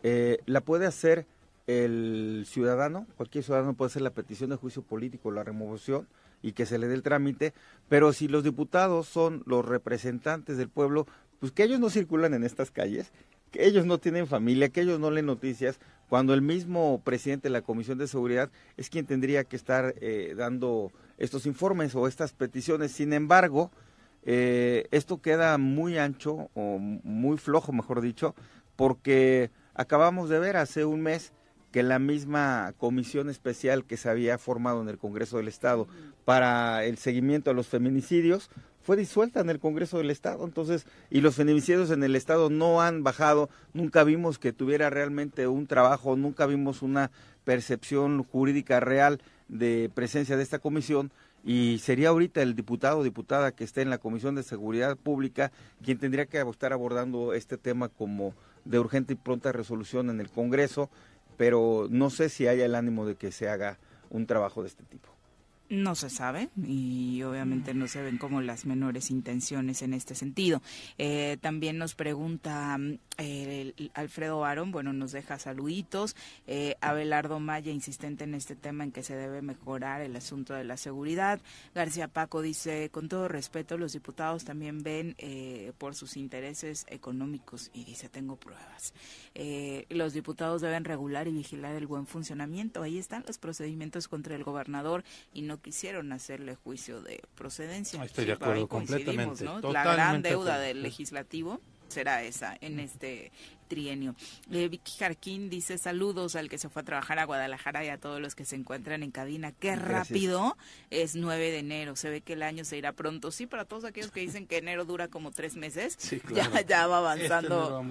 S5: ¿eh? la puede hacer el ciudadano, cualquier ciudadano puede hacer la petición de juicio político, la remoción y que se le dé el trámite, pero si los diputados son los representantes del pueblo, pues que ellos no circulan en estas calles, que ellos no tienen familia, que ellos no leen noticias, cuando el mismo presidente de la Comisión de Seguridad es quien tendría que estar eh, dando estos informes o estas peticiones. Sin embargo, eh, esto queda muy ancho o muy flojo, mejor dicho, porque acabamos de ver hace un mes que la misma comisión especial que se había formado en el Congreso del Estado para el seguimiento a los feminicidios fue disuelta en el Congreso del Estado. Entonces, y los feminicidios en el Estado no han bajado. Nunca vimos que tuviera realmente un trabajo, nunca vimos una percepción jurídica real de presencia de esta comisión y sería ahorita el diputado o diputada que esté en la Comisión de Seguridad Pública quien tendría que estar abordando este tema como de urgente y pronta resolución en el Congreso, pero no sé si haya el ánimo de que se haga un trabajo de este tipo.
S1: No se sabe y obviamente no se ven como las menores intenciones en este sentido. Eh, también nos pregunta eh, Alfredo Aaron, bueno, nos deja saluditos. Eh, Abelardo Maya, insistente en este tema en que se debe mejorar el asunto de la seguridad. García Paco dice, con todo respeto, los diputados también ven eh, por sus intereses económicos y dice, tengo pruebas. los diputados deben regular y vigilar el buen funcionamiento. Ahí están los procedimientos contra el gobernador y no quisieron hacerle juicio de procedencia.
S2: Estoy de acuerdo completamente.
S1: La gran deuda del legislativo será esa en este trienio. Eh, Vicky Jarquín dice saludos al que se fue a trabajar a Guadalajara y a todos los que se encuentran en cabina. Qué rápido es 9 de enero. Se ve que el año se irá pronto. Sí, para todos aquellos que dicen que enero dura como tres meses, ya, ya va avanzando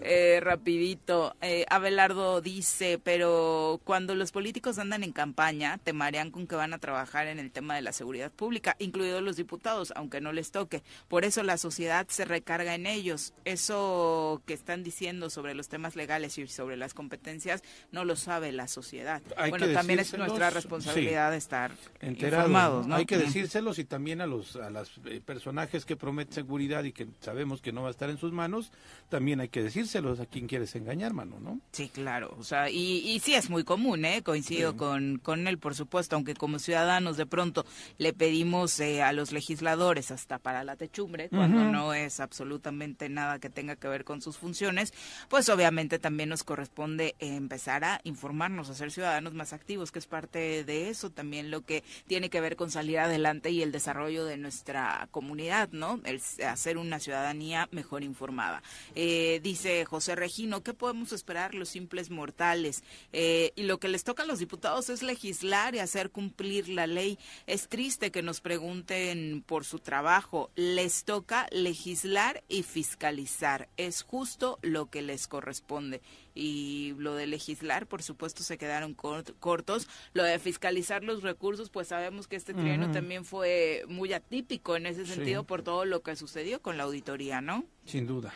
S1: Eh, rapidito. Eh, Abelardo dice, pero cuando los políticos andan en campaña, temarían con que van a trabajar en el tema de la seguridad pública, incluidos los diputados, aunque no les toque. Por eso la sociedad se recarga en ellos. Eso que están diciendo sobre los temas legales y sobre las competencias no lo sabe la sociedad. bueno, también es nuestra responsabilidad estar informados.
S2: Hay que decírselos y también a los a los eh, personajes que prometen seguridad y que sabemos que no va a estar en sus manos, también hay que decírselos a quien quieres engañar, mano, ¿no?
S1: Sí, claro. O sea, y, y sí es muy común, ¿eh? Coincido con, con él, por supuesto, aunque como ciudadanos de pronto le pedimos eh, a los legisladores hasta para la techumbre, cuando no es absolutamente nada que tenga que ver con sus funciones, pues obviamente también nos corresponde empezar a informarnos, a ser ciudadanos más activos, que es parte de eso también lo que tiene que ver con salir adelante y el desarrollo de nuestra comunidad, ¿no? El hacer una ciudadanía mejor informada. Eh, dice José Regino, ¿qué podemos esperar los simples mortales? Eh, y lo que les toca a los diputados es legislar y hacer cumplir la ley. Es triste que nos pregunten por su trabajo. Les toca legislar y fiscalizar. Es justo lo que les corresponde. Y lo de legislar, por supuesto, se quedaron cortos. Lo de fiscalizar los recursos, pues sabemos que este trienio también fue muy atípico en ese sentido por todo lo que sucedió con la auditoría, ¿no?
S2: Sin duda.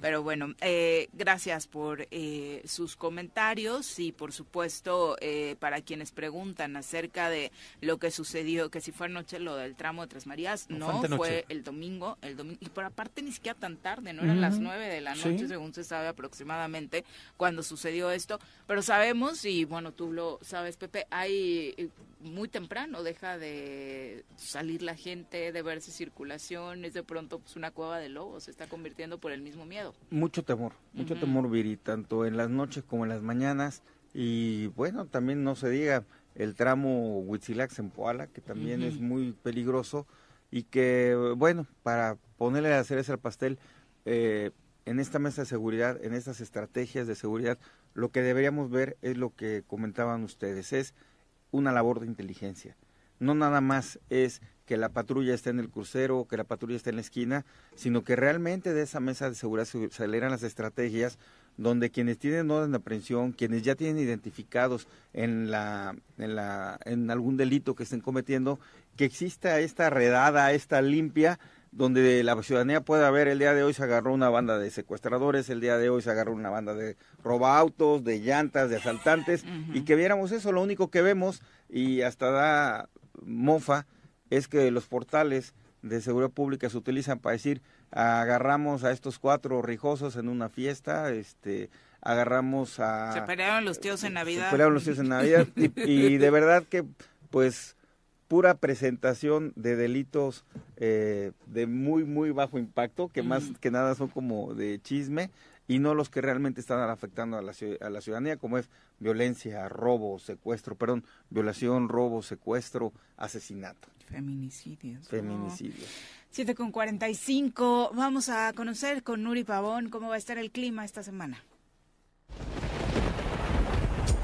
S1: Pero bueno, eh, gracias por eh, sus comentarios y por supuesto eh, para quienes preguntan acerca de lo que sucedió, que si fue anoche lo del tramo de Tres Marías, no, fue el domingo, el domingo, y por aparte ni siquiera tan tarde, no eran las nueve de la noche según se sabe aproximadamente cuando sucedió esto, pero sabemos y bueno, tú lo sabes Pepe, hay muy temprano deja de salir la gente, de verse circulación, es de pronto pues, una cueva de lobos, se está convirtiendo por el mismo miedo.
S5: Mucho temor, mucho temor, Viri, tanto en las noches como en las mañanas. Y bueno, también no se diga el tramo Huitzilax en Poala, que también es muy peligroso y que, bueno, para ponerle a hacer ese pastel, eh, en esta mesa de seguridad, en estas estrategias de seguridad, lo que deberíamos ver es lo que comentaban ustedes, es una labor de inteligencia. No nada más es que la patrulla esté en el crucero o que la patrulla esté en la esquina, sino que realmente de esa mesa de seguridad se aceleran las estrategias donde quienes tienen orden de aprehensión, quienes ya tienen identificados en, la, en, la, en algún delito que estén cometiendo, que exista esta redada, esta limpia, donde la ciudadanía pueda ver el día de hoy se agarró una banda de secuestradores, el día de hoy se agarró una banda de robaautos, de llantas, de asaltantes, y que viéramos eso, lo único que vemos, y hasta da mofa, es que los portales de seguridad pública se utilizan para decir, agarramos a estos cuatro rijosos en una fiesta, este agarramos a...
S1: Se pelearon los tíos en Navidad.
S5: Se pelearon los tíos en Navidad, y de verdad que, pues pura presentación de delitos eh, de muy, muy bajo impacto, que más que nada son como de chisme, y no los que realmente están afectando a la, a la ciudadanía, como es violencia, robo, secuestro, perdón, violación, robo, secuestro, asesinato.
S1: Feminicidios.
S5: Feminicidios.
S1: 7 con 45. Vamos a conocer con Nuri Pavón cómo va a estar el clima esta semana.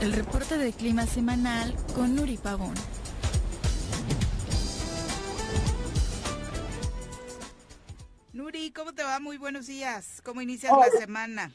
S8: El reporte de clima semanal con Nuri Pavón.
S1: Nuri, ¿cómo te va? Muy buenos días. ¿Cómo inicias la semana?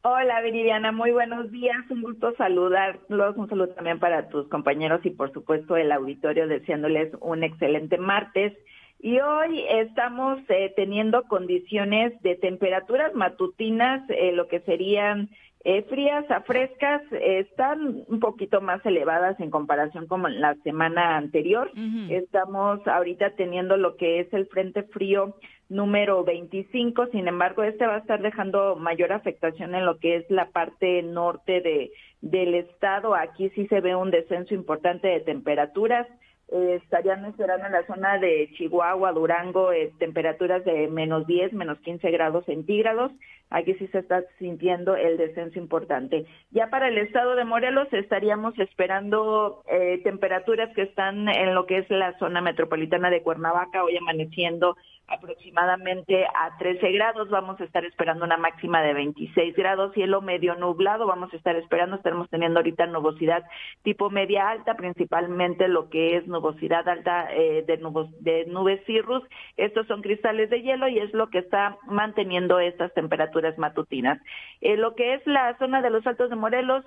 S9: Hola, Viridiana, muy buenos días. Un gusto saludarlos. Un saludo también para tus compañeros y, por supuesto, el auditorio, deseándoles un excelente martes. Y hoy estamos eh, teniendo condiciones de temperaturas matutinas, eh, lo que serían eh, frías a frescas, están un poquito más elevadas en comparación con la semana anterior. Estamos ahorita teniendo lo que es el frente frío número 25, sin embargo, este va a estar dejando mayor afectación en lo que es la parte norte de, del estado. Aquí sí se ve un descenso importante de temperaturas. Eh, estarían esperando en la zona de Chihuahua, Durango, eh, temperaturas de menos 10, menos 15 grados centígrados. Aquí sí se está sintiendo el descenso importante. Ya para el estado de Morelos estaríamos esperando eh, temperaturas que están en lo que es la zona metropolitana de Cuernavaca, hoy amaneciendo aproximadamente a 13 grados, vamos a estar esperando una máxima de 26 grados, cielo medio nublado, vamos a estar esperando, estaremos teniendo ahorita nubosidad tipo media alta, principalmente lo que es nubosidad alta eh, de, nubes, de nubes cirrus, estos son cristales de hielo y es lo que está manteniendo estas temperaturas matutinas. Eh, lo que es la zona de los Altos de Morelos,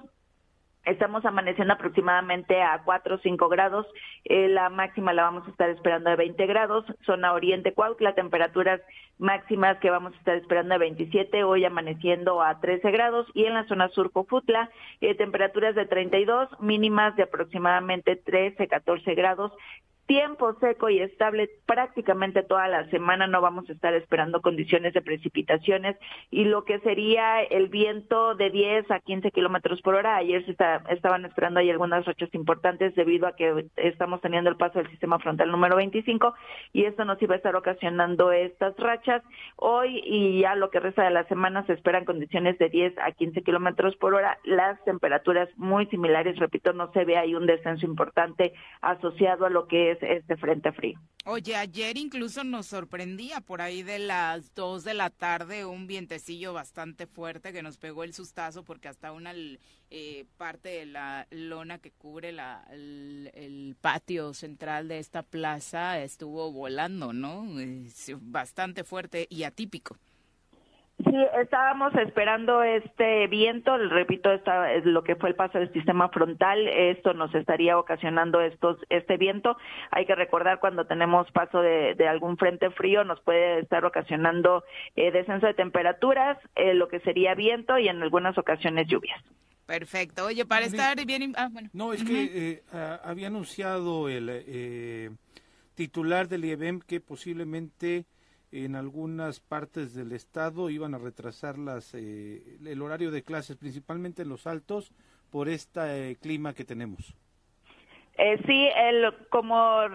S9: Estamos amaneciendo aproximadamente a 4 o 5 grados. Eh, la máxima la vamos a estar esperando de 20 grados. Zona Oriente Cuautla, temperaturas máximas que vamos a estar esperando de 27, hoy amaneciendo a 13 grados. Y en la zona sur Cofutla, eh, temperaturas de 32, mínimas de aproximadamente 13, 14 grados tiempo seco y estable prácticamente toda la semana. No vamos a estar esperando condiciones de precipitaciones y lo que sería el viento de 10 a 15 kilómetros por hora. Ayer se estaban esperando ahí algunas rachas importantes debido a que estamos teniendo el paso del sistema frontal número 25 y esto nos iba a estar ocasionando estas rachas. Hoy y ya lo que resta de la semana se esperan condiciones de 10 a 15 kilómetros por hora. Las temperaturas muy similares, repito, no se ve ahí un descenso importante asociado a lo que es este frente frío.
S1: Oye, ayer incluso nos sorprendía por ahí de las 2 de la tarde un vientecillo bastante fuerte que nos pegó el sustazo porque hasta una eh, parte de la lona que cubre la, el, patio central de esta plaza estuvo volando, ¿no? bastante fuerte y atípico.
S9: Sí, estábamos esperando este viento, repito, esta es lo que fue el paso del sistema frontal, esto nos estaría ocasionando estos este viento. Hay que recordar cuando tenemos paso de, algún frente frío nos puede estar ocasionando eh, descenso de temperaturas, eh, lo que sería viento y en algunas ocasiones lluvias.
S1: Perfecto. Oye, para estar bien... Ah, bueno.
S2: No, es que eh, había anunciado el titular del IEBEM que posiblemente en algunas partes del estado iban a retrasar las, eh, el horario de clases, principalmente en los altos, por este clima que tenemos.
S9: Eh, sí, el, como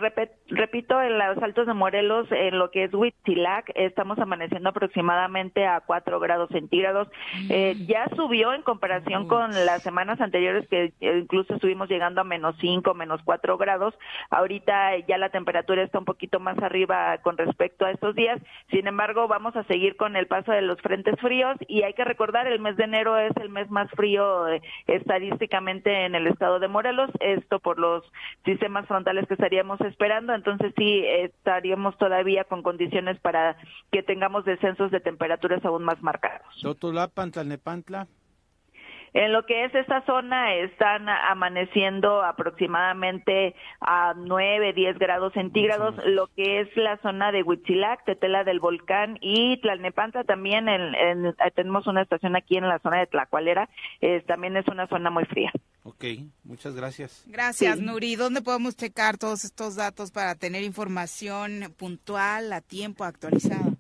S9: repito, en los Altos de Morelos, en lo que es Huitzilac, estamos amaneciendo aproximadamente a 4 grados centígrados. Eh, mm. ya subió en comparación con las semanas anteriores, que incluso estuvimos llegando a menos 5, menos 4 grados. Ahorita ya la temperatura está un poquito más arriba con respecto a estos días. Sin embargo, vamos a seguir con el paso de los frentes fríos y hay que recordar, el mes de enero es el mes más frío eh, estadísticamente en el estado de Morelos. Esto por los sistemas frontales que estaríamos esperando, entonces sí estaríamos todavía con condiciones para que tengamos descensos de temperaturas aún más marcados. En lo que es esta zona están amaneciendo aproximadamente a 9, 10 grados centígrados, lo que es la zona de Huitzilac, Tetela del Volcán y Tlalnepantla también en, tenemos una estación aquí en la zona de Tlacualera, también es una zona muy fría.
S2: Ok, muchas gracias.
S1: Gracias, Nuri. ¿Dónde podemos checar todos estos datos para tener información puntual, a tiempo, actualizada?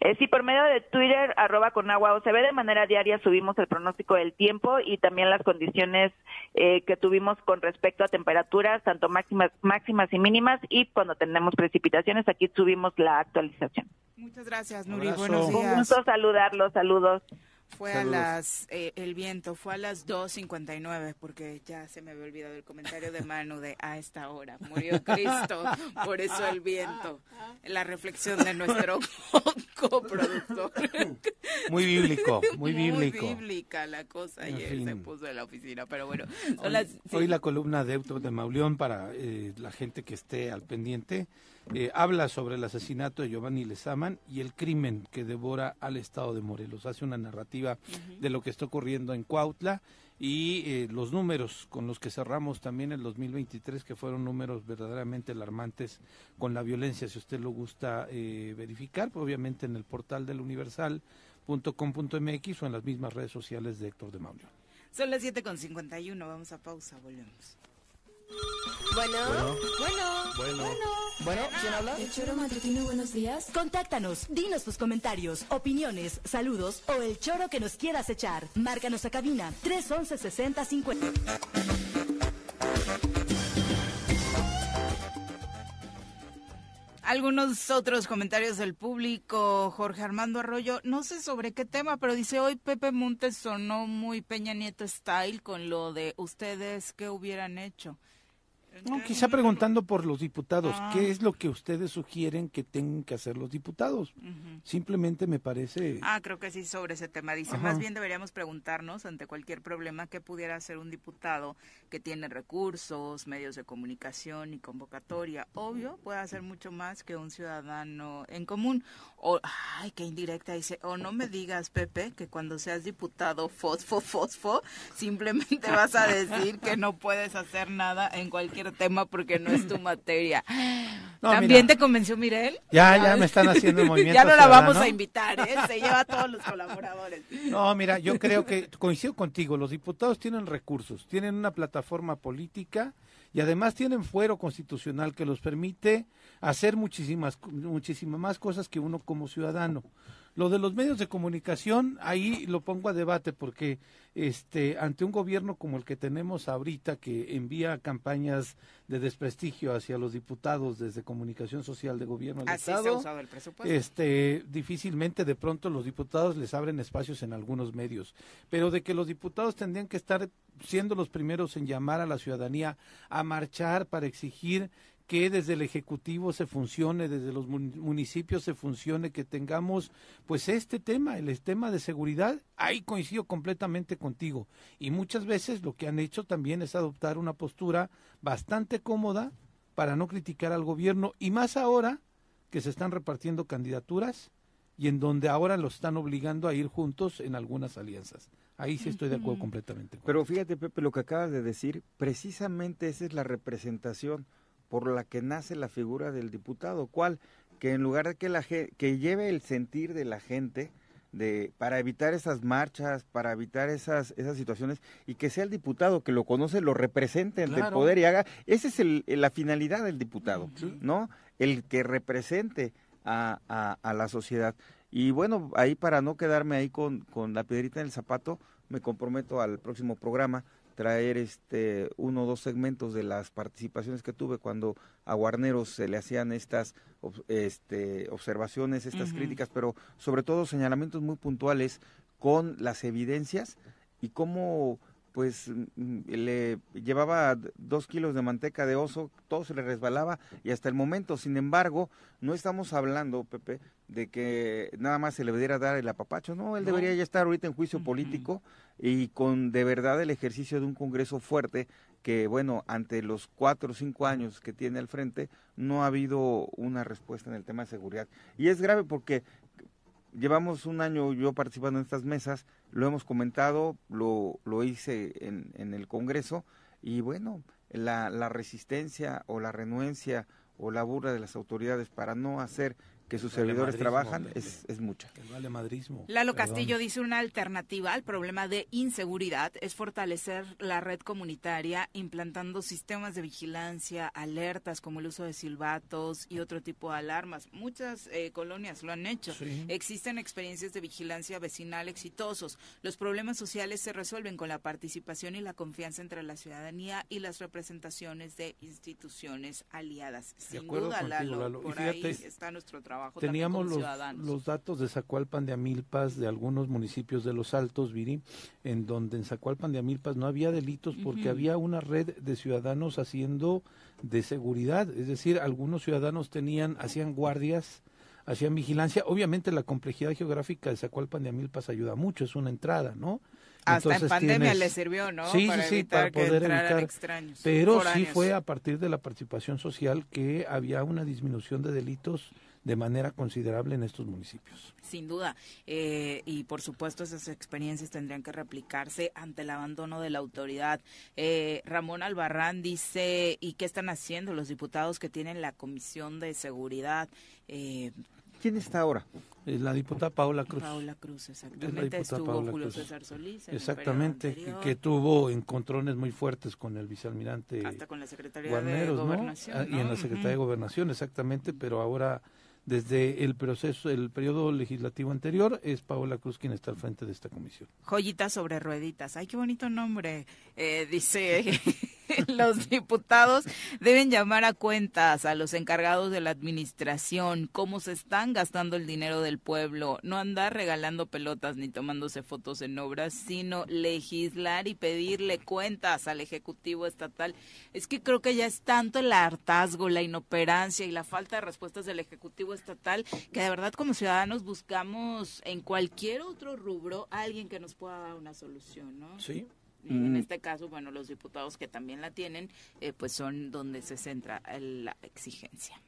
S9: Eh, sí, por medio de Twitter, arroba con agua o se ve de manera diaria, subimos el pronóstico del tiempo y también las condiciones eh, que tuvimos con respecto a temperaturas, tanto máximas, máximas y mínimas, y cuando tenemos precipitaciones, aquí subimos la actualización.
S1: Muchas gracias, Nuri. Buenos días.
S9: Un gusto saludarlos, saludos.
S1: Fue a las, eh, el viento fue a las 2.59 porque ya se me había olvidado el comentario de Manu de a esta hora murió Cristo, por eso el viento. La reflexión de nuestro coproductor.
S2: Muy bíblico, muy bíblico.
S1: Muy bíblica la cosa ayer se puso en la oficina, pero bueno.
S2: hoy, la columna de Euto de Mauleón para eh, la gente que esté al pendiente eh, habla sobre el asesinato de Giovanni Lezaman y el crimen que devora al estado de Morelos. Hace una narrativa de lo que está ocurriendo en Cuautla y eh, los números con los que cerramos también el 2023, que fueron números verdaderamente alarmantes con la violencia, si usted lo gusta eh, verificar, pues, obviamente en el portal del universal.com.mx o en las mismas redes sociales de Héctor de Maulio.
S1: Son las 7.51, vamos a pausa, volvemos.
S10: Bueno, bueno,
S11: bueno, bueno, ¿quién habla?
S10: El choro matutino, buenos días.
S11: Contáctanos, dinos tus comentarios, opiniones, saludos o el choro que nos quieras echar. Márcanos a cabina 311 6050.
S1: Algunos otros comentarios del público, Jorge Armando Arroyo, no sé sobre qué tema, pero dice hoy Pepe Montes sonó muy Peña Nieto style con lo de ustedes qué hubieran hecho.
S2: No, quizá preguntando por los diputados, ¿qué ah. es lo que ustedes sugieren que tengan que hacer los diputados? Simplemente me parece...
S1: Ah, creo que sí, sobre ese tema. Dice, más bien deberíamos preguntarnos ante cualquier problema qué pudiera hacer un diputado que tiene recursos, medios de comunicación y convocatoria. Obvio, puede hacer mucho más que un ciudadano en común. O, ay, qué indirecta dice, o no me digas, Pepe, que cuando seas diputado fosfo, fosfo, simplemente vas a decir que no puedes hacer nada en cualquier tema porque no es tu materia. ¿También te convenció Mirel?
S2: Ya, ya me están haciendo movimiento.
S1: ya no la vamos a invitar, ¿eh? Se lleva a todos los colaboradores.
S2: No, mira, yo creo que coincido contigo, los diputados tienen recursos, tienen una plataforma política y además tienen fuero constitucional que los permite hacer muchísimas, muchísimas más cosas que uno como ciudadano. Lo de los medios de comunicación, ahí lo pongo a debate porque este ante un gobierno como el que tenemos ahorita que envía campañas de desprestigio hacia los diputados desde comunicación social de gobierno del Estado, este difícilmente de pronto los diputados les abren espacios en algunos medios, pero de que los diputados tendrían que estar siendo los primeros en llamar a la ciudadanía a marchar para exigir que desde el ejecutivo se funcione, desde los municipios se funcione, que tengamos pues este tema, el tema de seguridad, ahí coincido completamente contigo. Y muchas veces lo que han hecho también es adoptar una postura bastante cómoda para no criticar al gobierno y más ahora que se están repartiendo candidaturas y en donde ahora los están obligando a ir juntos en algunas alianzas. Ahí sí estoy de acuerdo completamente.
S5: Pero fíjate, Pepe, lo que acabas de decir, precisamente esa es la representación por la que nace la figura del diputado, cual que en lugar de que la que lleve el sentir de la gente de para evitar esas marchas, para evitar esas esas situaciones y que sea el diputado que lo conoce lo represente ante el poder y haga esa es el, la finalidad del diputado, ¿no? El que represente a, a, a, la sociedad. Y bueno, ahí para no quedarme ahí con, con la piedrita en el zapato, me comprometo al próximo programa traer este uno o dos segmentos de las participaciones que tuve cuando a Guarneros se le hacían estas este, observaciones, estas críticas, pero sobre todo señalamientos muy puntuales con las evidencias y cómo pues mm, le llevaba dos kilos de manteca de oso, todo se le resbalaba y hasta el momento, sin embargo, no estamos hablando, Pepe, de que nada más se le debiera dar el apapacho, no, él debería ya estar ahorita en juicio político y con de verdad el ejercicio de un Congreso fuerte que, bueno, ante los cuatro o cinco años que tiene al frente, no ha habido una respuesta en el tema de seguridad. Y es grave porque llevamos un año yo participando en estas mesas, lo hemos comentado, lo, lo hice en, en el Congreso y bueno, la, la resistencia o la renuencia o la burla de las autoridades para no hacer que sus servidores trabajan es, es mucha.
S2: El madrismo.
S1: Lalo Castillo dice una alternativa al problema de inseguridad es fortalecer la red comunitaria implantando sistemas de vigilancia, alertas como el uso de silbatos y otro tipo de alarmas. Muchas eh, colonias lo han hecho. Existen experiencias de vigilancia vecinal exitosos. Los problemas sociales se resuelven con la participación y la confianza entre la ciudadanía y las representaciones de instituciones aliadas. Sin duda, Lalo, por ahí está nuestro trabajo trabajo
S2: Teníamos
S1: también
S2: los,
S1: ciudadanos.
S2: los datos de Zacualpan de Amilpas, de algunos municipios de los Altos, Viri, en donde en Zacualpan de Amilpas no había delitos porque había una red de ciudadanos haciendo de seguridad, es decir, algunos ciudadanos tenían, hacían guardias, hacían vigilancia. Obviamente la complejidad geográfica de Zacualpan de Amilpas ayuda mucho, es una entrada, ¿no?
S1: Hasta en
S2: Entonces
S1: pandemia
S2: tienes-
S1: le sirvió, ¿no?
S2: Sí,
S1: para
S2: sí, sí,
S1: evitar
S2: para
S1: que
S2: poder
S1: entraran
S2: evitar.
S1: extraños.
S2: Pero sí fue a partir de la participación social que había una disminución de delitos de manera considerable en estos municipios.
S1: Sin duda. Eh, y por supuesto esas experiencias tendrían que replicarse ante el abandono de la autoridad. Eh, Ramón Albarrán dice, ¿y qué están haciendo los diputados que tienen la Comisión de Seguridad? Eh,
S5: ¿Quién está ahora?
S2: Eh, La diputada Paula Cruz.
S1: Paula Cruz,
S2: Es la
S1: exactamente.
S2: diputada
S1: Estuvo
S2: Paula
S1: Julio
S2: Cruz.
S1: César Solís.
S2: Exactamente, que, tuvo encontrones muy fuertes con el vicealmirante
S1: Hasta con la Secretaría
S2: Guarneros,
S1: de
S2: ¿no?
S1: Gobernación.
S2: Ah, Y en la Secretaría de. Gobernación, exactamente, pero ahora desde el proceso, el periodo legislativo anterior, es Paola Cruz quien está al frente de esta comisión.
S1: Joyitas sobre rueditas. Ay, qué bonito nombre. Eh, dice, los diputados deben llamar a cuentas a los encargados de la administración, cómo se están gastando el dinero del pueblo, no andar regalando pelotas ni tomándose fotos en obras, sino legislar y pedirle cuentas al Ejecutivo Estatal. Es que creo que ya es tanto el hartazgo, la inoperancia y la falta de respuestas del Ejecutivo Estatal que de verdad como ciudadanos buscamos en cualquier otro rubro alguien que nos pueda dar una solución, ¿no?
S2: Sí.
S1: En este caso, bueno, los diputados que también la tienen, eh, pues son donde se centra la exigencia.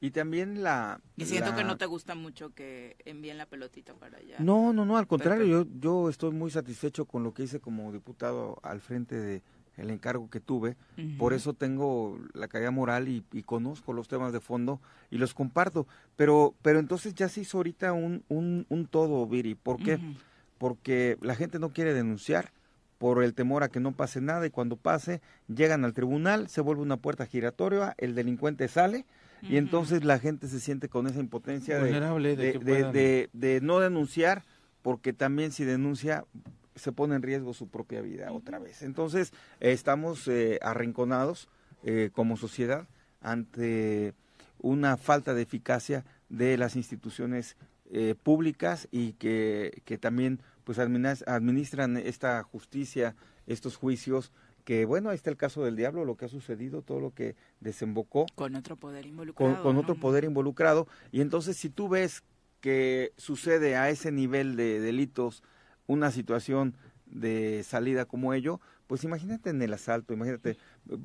S5: Y también la...
S1: Y siento
S5: la-
S1: que no te gusta mucho que envíen la pelotita para allá.
S5: No, no, no, al contrario,
S1: Pepe.
S5: yo, yo estoy muy satisfecho con lo que hice como diputado al frente de el encargo que tuve. Por eso tengo la calidad moral y, y conozco los temas de fondo y los comparto. Pero, pero entonces ya se hizo ahorita un, un, un todo, Viri. ¿Por qué? Porque la gente no quiere denunciar por el temor a que no pase nada y cuando pase llegan al tribunal, se vuelve una puerta giratoria, el delincuente sale y entonces la gente se siente con esa impotencia de, no denunciar, porque también si denuncia se pone en riesgo su propia vida otra vez. Entonces eh, estamos eh, arrinconados eh, como sociedad ante una falta de eficacia de las instituciones eh, públicas y que, que también pues adminis- administran esta justicia, estos juicios que bueno, ahí está el caso del diablo, lo que ha sucedido, todo lo que desembocó
S1: Con otro poder involucrado.
S5: con
S1: ¿no?
S5: otro poder involucrado. Y entonces si tú ves que sucede a ese nivel de delitos una situación de salida como ello, pues imagínate en el asalto, imagínate,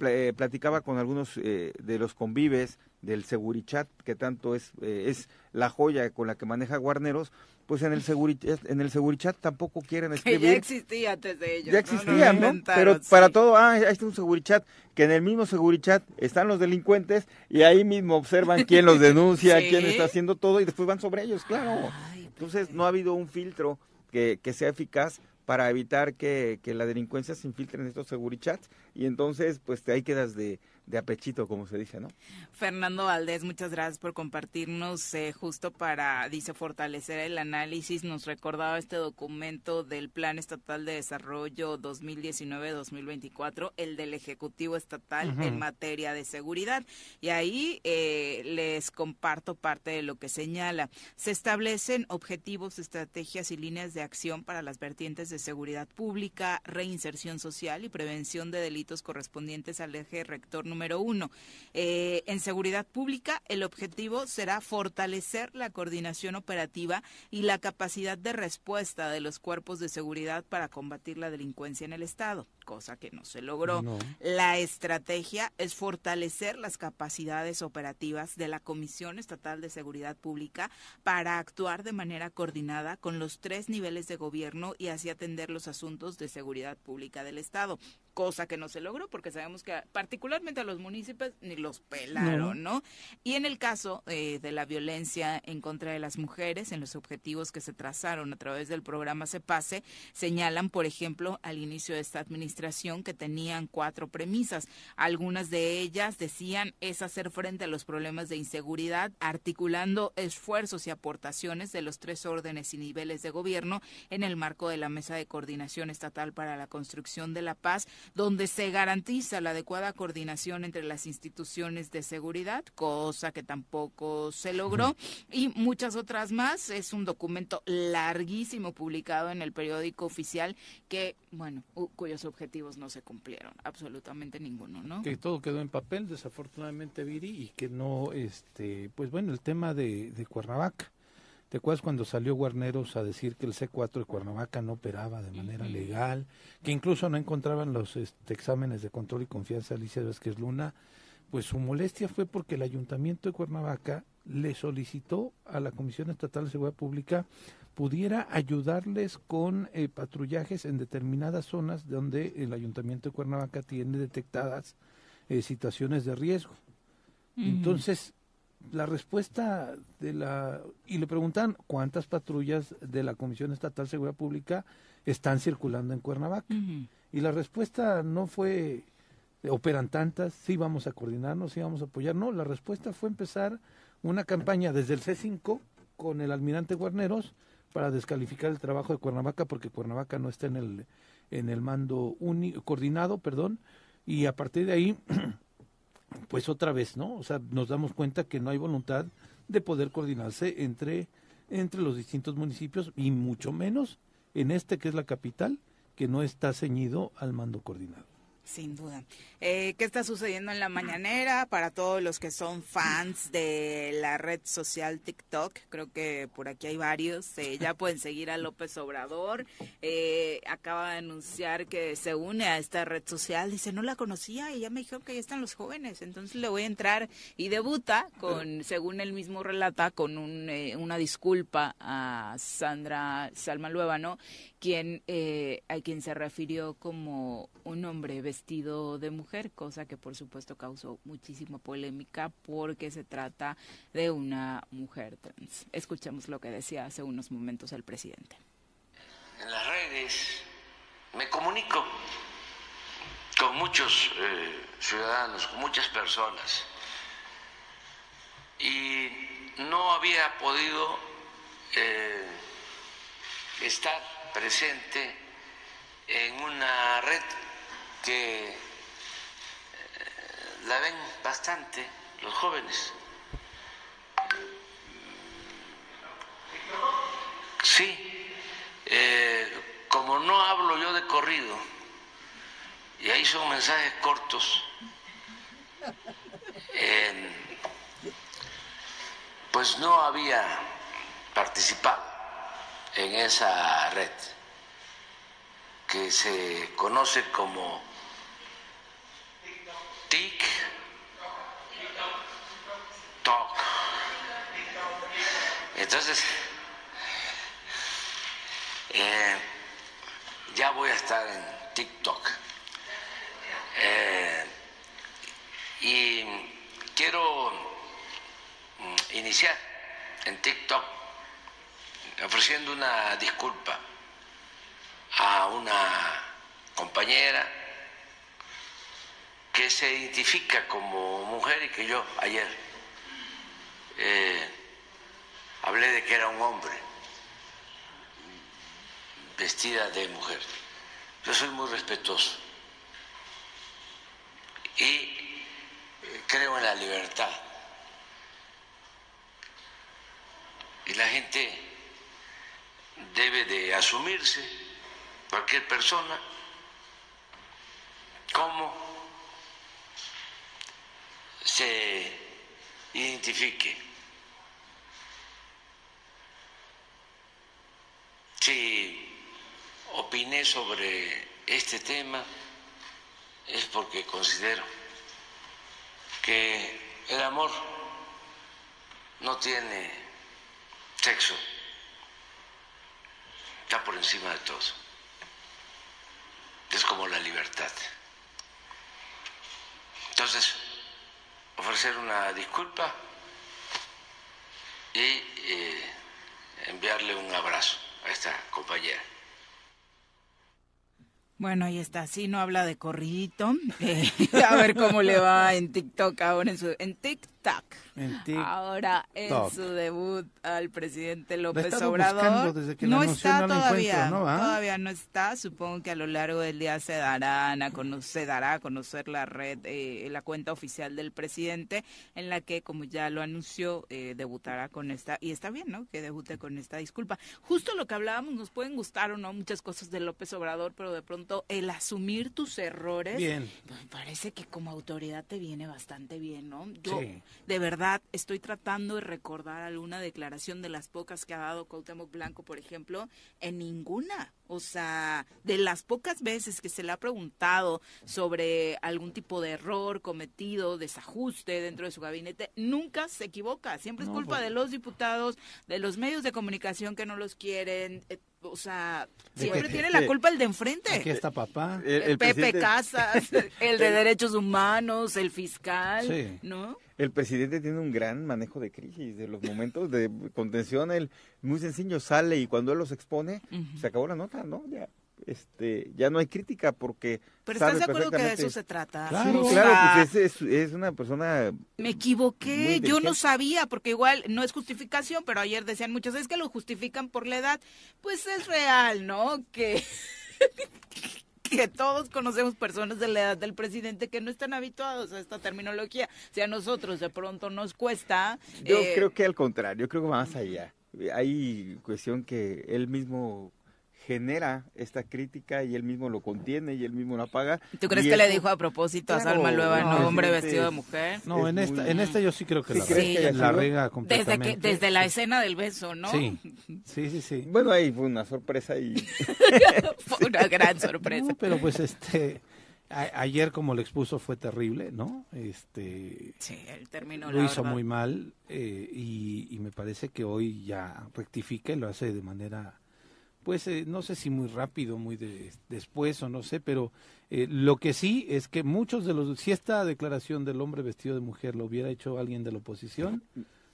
S5: eh, platicaba con algunos eh, de los convives del Segurichat, que tanto es, eh, es la joya con la que maneja Guarneros, pues en el Segurichat, en el Segurichat tampoco quieren
S1: Que
S5: escribir.
S1: ya existía antes de ellos.
S5: Ya
S1: lo
S5: ¿no? Pero
S1: sí.
S5: para todo, ah, ahí está un Segurichat, que en el mismo Segurichat están los delincuentes y ahí mismo observan quién los denuncia,
S1: Sí.
S5: quién está haciendo todo y después van sobre ellos, claro.
S1: Ay,
S5: Entonces no ha habido un filtro que, que sea eficaz para evitar que, que la delincuencia se infiltre en estos Segurichats y entonces pues te ahí quedas de, de apechito, como se dice, ¿no?
S1: Fernando Valdés, muchas gracias por compartirnos eh, justo para, dice, fortalecer el análisis. Nos recordaba este documento del Plan Estatal de Desarrollo 2019-2024, el del Ejecutivo Estatal en materia de seguridad. Y ahí eh, les comparto parte de lo que señala. Se establecen objetivos, estrategias y líneas de acción para las vertientes de seguridad pública, reinserción social y prevención de delitos correspondientes al eje rector número uno. Eh, en seguridad pública, el objetivo será fortalecer la coordinación operativa y la capacidad de respuesta de los cuerpos de seguridad para combatir la delincuencia en el Estado, cosa que no se logró.
S2: No.
S1: La estrategia es fortalecer las capacidades operativas de la Comisión Estatal de Seguridad Pública para actuar de manera coordinada con los tres niveles de gobierno y así atender los asuntos de seguridad pública del Estado, cosa que no se logró porque sabemos que particularmente a los municipios ni los pelaron, ¿no? Y en el caso eh, de la violencia en contra de las mujeres, en los objetivos que se trazaron a través del programa CEPASE, señalan, por ejemplo, al inicio de esta administración que tenían cuatro premisas. Algunas de ellas decían es hacer frente a los problemas de inseguridad, articulando esfuerzos y aportaciones de los tres órdenes y niveles de gobierno en el marco de la Mesa de Coordinación Estatal para la Construcción de la Paz, donde se garantiza la adecuada coordinación coordinación entre las instituciones de seguridad, cosa que tampoco se logró, y muchas otras más. Es un documento larguísimo publicado en el periódico oficial que, bueno, cuyos objetivos no se cumplieron, absolutamente ninguno, ¿no?
S2: Que todo quedó en papel, desafortunadamente, Viri, y que no, este, pues bueno, el tema de, de Cuernavaca. ¿Te acuerdas cuando salió Guarneros a decir que el C4 de Cuernavaca no operaba de manera legal, que incluso no encontraban los este, exámenes de control y confianza de Alicia Vázquez Luna? Pues su molestia fue porque el ayuntamiento de Cuernavaca le solicitó a la Comisión Estatal de Seguridad Pública pudiera ayudarles con eh, patrullajes en determinadas zonas donde el ayuntamiento de Cuernavaca tiene detectadas eh, situaciones de riesgo. Entonces, la respuesta de la y le preguntan cuántas patrullas de la Comisión Estatal de Seguridad Pública están circulando en Cuernavaca. Y la respuesta no fue operan tantas, sí vamos a coordinarnos, sí vamos a apoyar, no, la respuesta fue empezar una campaña desde el C5 con el almirante Guarneros para descalificar el trabajo de Cuernavaca porque Cuernavaca no está en el en el mando coordinado, perdón, y a partir de ahí pues otra vez, ¿no? O sea, nos damos cuenta que no hay voluntad de poder coordinarse entre, entre los distintos municipios y mucho menos en este que es la capital, que no está ceñido al mando coordinado.
S1: Sin duda. Eh, ¿Qué está sucediendo en la mañanera para todos los que son fans de la red social TikTok? Creo que por aquí hay varios. Eh, ya pueden seguir a López Obrador. Eh, acaba de anunciar que se une a esta red social. Dice, no la conocía y ya me dijeron que ya están los jóvenes. Entonces le voy a entrar y debuta con, según él mismo relata, con un, una disculpa a Sandra Salma Luébano quien, eh, a quien se refirió como un hombre vestido de mujer, cosa que por supuesto causó muchísima polémica porque se trata de una mujer trans. Escuchemos lo que decía hace unos momentos el presidente.
S12: En las redes me comunico con muchos eh, ciudadanos, con muchas personas y no había podido eh, estar presente en una red que eh, la ven bastante los jóvenes. Sí, eh, como no hablo yo de corrido, y ahí son mensajes cortos, pues no había participado en esa red que se conoce como TIC Talk. Entonces, eh, ya voy a estar en TikTok. Eh, y quiero mm, iniciar en TikTok ofreciendo una disculpa a una compañera que se identifica como mujer y que yo ayer eh, hablé de que era un hombre vestida de mujer. Yo soy muy respetuoso y creo en la libertad. Y la gente debe de asumirse cualquier persona como se identifique. Si opiné sobre este tema es porque considero que el amor no tiene sexo está por encima de todo. Es como la libertad. Entonces, ofrecer una disculpa y eh, enviarle un abrazo a esta compañera.
S1: Bueno, ahí está, sí, no habla de corridito. Eh, a ver cómo le va en TikTok ahora, en, su, en TikTok TikTok.
S2: En Tik-
S1: Ahora en su debut al presidente López Obrador. no está
S2: no
S1: todavía,
S2: ¿no, va?
S1: todavía no está. Supongo que a lo largo del día se darán a conocer, se dará a conocer la red, eh, la cuenta oficial del presidente, en la que, como ya lo anunció, eh, debutará con esta y está bien, ¿no? Que debute con esta disculpa. Justo lo que hablábamos, nos pueden gustar o no muchas cosas de López Obrador, pero de pronto el asumir tus errores.
S2: Bien.
S1: Me parece que como autoridad te viene bastante bien, ¿no? Yo
S2: Sí.
S1: De verdad estoy tratando de recordar alguna declaración de las pocas que ha dado Cuauhtémoc Blanco, por ejemplo, en ninguna. O sea, de las pocas veces que se le ha preguntado sobre algún tipo de error cometido, desajuste dentro de su gabinete, nunca se equivoca. Siempre es
S2: No,
S1: culpa
S2: pues-
S1: de los diputados, de los medios de comunicación que no los quieren. O sea, siempre
S2: que-
S1: tiene la
S5: que-
S1: culpa el de enfrente.
S2: Aquí está papá.
S5: El, el
S1: Pepe
S5: presidente-
S1: Casas, el de Derechos Humanos, el fiscal,
S2: Sí.
S1: ¿no?
S5: El presidente tiene un gran manejo de crisis, de los momentos de contención. Él, muy sencillo, sale y cuando él los expone, se acabó la nota, ¿no? Ya, este, ya no hay crítica porque.
S1: Pero ¿estás de acuerdo que de eso se trata?
S2: Claro.
S5: Sí, claro, pues es, es, es una persona.
S1: Me equivoqué, yo no sabía, porque igual no es justificación, pero ayer decían muchos, es que lo justifican por la edad. Pues es real, ¿no? Que, que todos conocemos personas de la edad del presidente que no están habituados a esta terminología. Si a nosotros de pronto nos cuesta...
S5: Yo
S1: eh,
S5: creo que al contrario, yo creo que va más allá. Hay cuestión que él mismo genera esta crítica y él mismo lo contiene y él mismo lo apaga.
S1: ¿Tú crees
S5: Y
S1: que le dijo a propósito a
S5: Claro,
S1: Salma Lueva,
S2: no,
S1: no, hombre
S5: presidente
S1: vestido de mujer?
S2: No,
S5: es
S2: en esta,
S5: muy-
S2: en esta yo sí creo que
S5: ¿Sí
S2: la,
S5: crees
S1: que
S2: rega,
S5: haya
S2: la rega
S1: Desde,
S2: completamente.
S1: que, desde la escena del beso, ¿no?
S2: Sí, sí, sí, sí.
S5: Bueno, ahí fue una sorpresa y
S1: Fue una gran sorpresa.
S2: No, pero pues este, a- ayer como lo expuso fue terrible, ¿no? Este,
S1: Sí, el término
S2: lo
S1: la
S2: hizo
S1: verdad.
S2: muy mal eh, y, y me parece que hoy ya rectifica y lo hace de manera, pues eh, no sé si muy rápido, muy de- después o no sé, pero eh, lo que sí es que muchos de los, si esta declaración del hombre vestido de mujer lo hubiera hecho alguien de la oposición,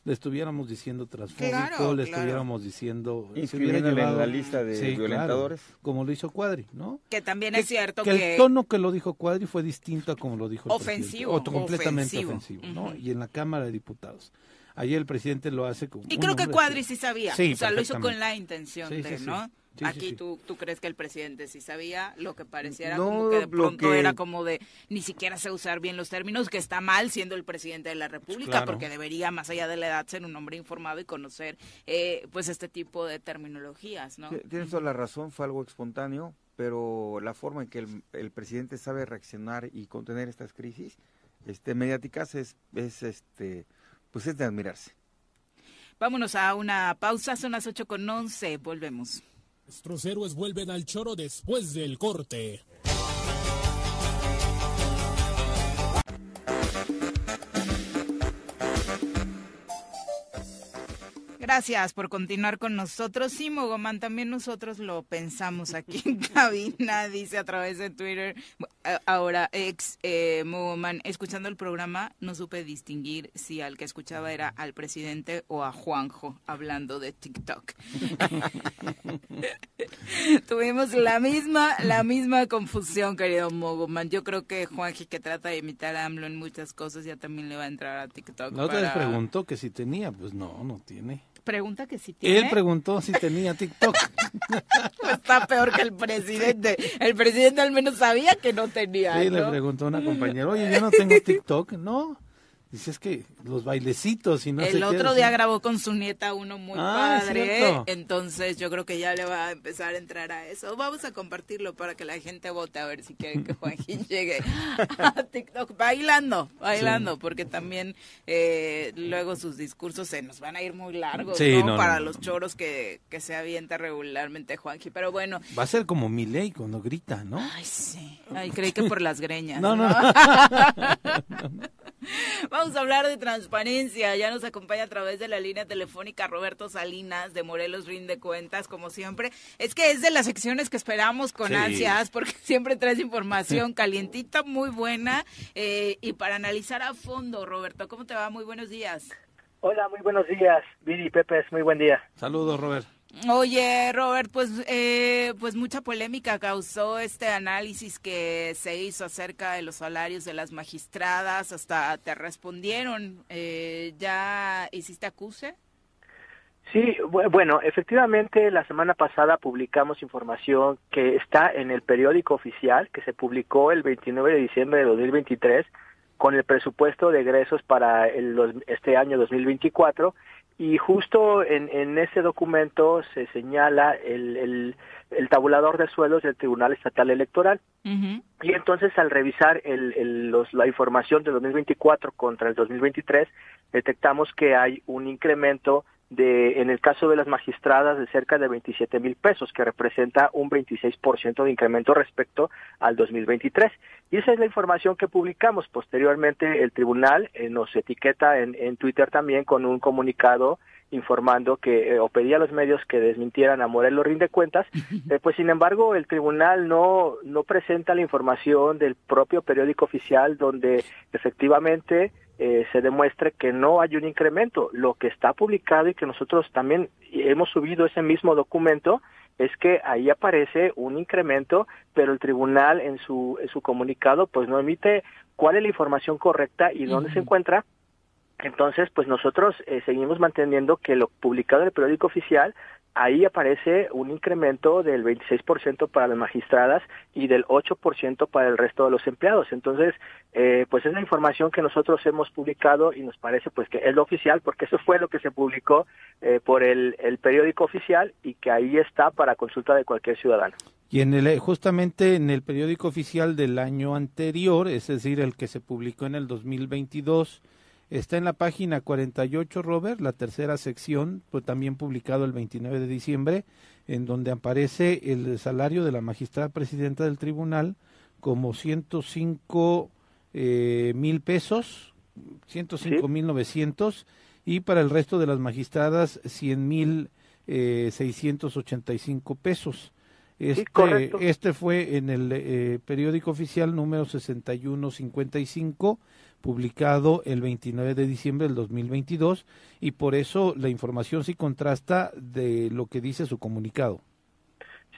S2: le estuviéramos diciendo transfóbico,
S1: Claro,
S2: le
S1: claro.
S2: estuviéramos diciendo,
S5: inscribiéndole en la lista de
S2: Sí, claro,
S5: violentadores.
S2: como lo hizo Cuadri, ¿no?
S1: Que también
S2: Que-
S1: es cierto
S2: que,
S1: que...
S2: el tono que lo dijo Cuadri fue distinto a como lo dijo el
S1: Ofensivo.
S2: O completamente
S1: ofensivo.
S2: ofensivo, ¿no? Y en la Cámara de Diputados. Ayer el presidente lo hace como
S1: Y creo que Cuadri
S2: que-
S1: sí sabía,
S2: Sí,
S1: o sea, lo hizo con la intención
S2: Sí,
S1: de,
S2: sí, sí.
S1: ¿no?
S2: Sí, sí,
S1: Aquí
S2: sí.
S1: Tú, tú crees que el presidente sí sabía, lo que pareciera
S5: No,
S1: como que de pronto
S5: que-
S1: era como de ni siquiera sé usar bien los términos, que está mal siendo el presidente de la República,
S2: Claro.
S1: porque debería, más allá de la edad, ser un hombre informado y conocer eh, pues este tipo de terminologías, ¿no?
S5: Tienes toda la razón, fue algo espontáneo, pero la forma en que el, el presidente sabe reaccionar y contener estas crisis este, mediáticas es, es, este, pues es de admirarse.
S1: Vámonos a una pausa, son las 8 con 11, volvemos.
S13: Nuestros héroes vuelven al choro después del corte.
S1: Gracias por continuar con nosotros. Sí, Mogomán, también nosotros lo pensamos aquí en cabina, dice a través de Twitter. Ahora, ex eh, Mogomán, escuchando el programa, no supe distinguir si al que escuchaba era al presidente o a Juanjo hablando de TikTok. Tuvimos la misma, la misma confusión, querido Mogomán. Yo creo que Juanji, que trata de imitar a AMLO en muchas cosas, ya también le va a entrar a TikTok.
S2: La otra vez
S1: para-
S2: preguntó que si tenía, pues no, no tiene.
S1: Pregunta que si tiene.
S2: Él preguntó si tenía TikTok.
S1: Está peor que el presidente. El presidente al menos sabía que no tenía.
S2: Sí, le preguntó a una compañera, oye, yo no tengo TikTok. No, dice, es que los bailecitos y no sé
S1: el otro día grabó con su nieta uno muy
S2: Ah,
S1: padre, entonces yo creo que ya le va a empezar a entrar a eso. Vamos a compartirlo para que la gente vote a ver si quieren que Juanjín llegue a TikTok bailando, bailando, porque también eh, luego sus discursos se nos van a ir muy largos,
S2: Sí,
S1: ¿no? Para
S2: no,
S1: los choros que, que se avienta regularmente Juanji. Pero bueno,
S2: Va a ser como Milei cuando grita, ¿no?
S1: Ay, sí. Ay, creí que por las greñas.
S2: No, no,
S1: Vamos a hablar de transparencia. Ya nos acompaña a través de la línea telefónica Roberto Salinas de Morelos Rinde Cuentas, como siempre. Es que es de las secciones que esperamos con
S14: Sí.
S1: ansias, porque siempre traes información calientita, muy buena. eh, y para analizar a fondo, Roberto, ¿cómo te va? Muy buenos días.
S14: Hola, muy buenos días, Viri y Pepe, muy buen día.
S2: Saludos, Robert.
S1: Oye, Robert, pues, eh, pues mucha polémica causó este análisis que se hizo acerca de los salarios de las magistradas. Hasta te respondieron. Eh, ¿Ya hiciste acuse?
S14: Sí, bueno, efectivamente la semana pasada publicamos información que está en el periódico oficial que se publicó el 29 de diciembre de 2023 con el presupuesto de egresos para el, este año 2024 y justo en, en ese documento se señala el, el, el, tabulador de suelos del Tribunal Estatal Electoral. Y entonces al revisar el, el, los, la información de 2024 contra el 2023, detectamos que hay un incremento de, en el caso de las magistradas, de cerca de 27 mil pesos, que representa un 26% de incremento respecto al 2023. Y esa es la información que publicamos. Posteriormente, el tribunal eh, nos etiqueta en, en Twitter también con un comunicado informando que eh, o pedía a los medios que desmintieran a Morelos rinde cuentas, eh, pues sin embargo el tribunal no no presenta la información del propio periódico oficial donde efectivamente eh, se demuestre que no hay un incremento. Lo que está publicado y que nosotros también hemos subido ese mismo documento es que ahí aparece un incremento, pero el tribunal en su, en su comunicado pues no emite cuál es la información correcta y dónde se encuentra entonces, pues nosotros eh, seguimos manteniendo que lo publicado en el periódico oficial, ahí aparece un incremento del 26% para las magistradas y del 8% para el resto de los empleados. Entonces, eh, pues es la información que nosotros hemos publicado y nos parece pues que es lo oficial, porque eso fue lo que se publicó eh, por el, el periódico oficial y que ahí está para consulta de cualquier ciudadano.
S2: Y en el, justamente en el periódico oficial del año anterior, es decir, el que se publicó en el 2022, Está en la página 48, Robert, la tercera sección, pues también publicado el 29 de diciembre, en donde aparece el salario de la magistrada presidenta del tribunal como 105 eh, mil pesos, 105 mil 900, y para el resto de las magistradas 100 mil eh, 685 pesos. Este, este fue en el eh, periódico oficial número 6155 publicado el 29 de diciembre del 2022 y por eso la información sí contrasta de lo que dice su comunicado.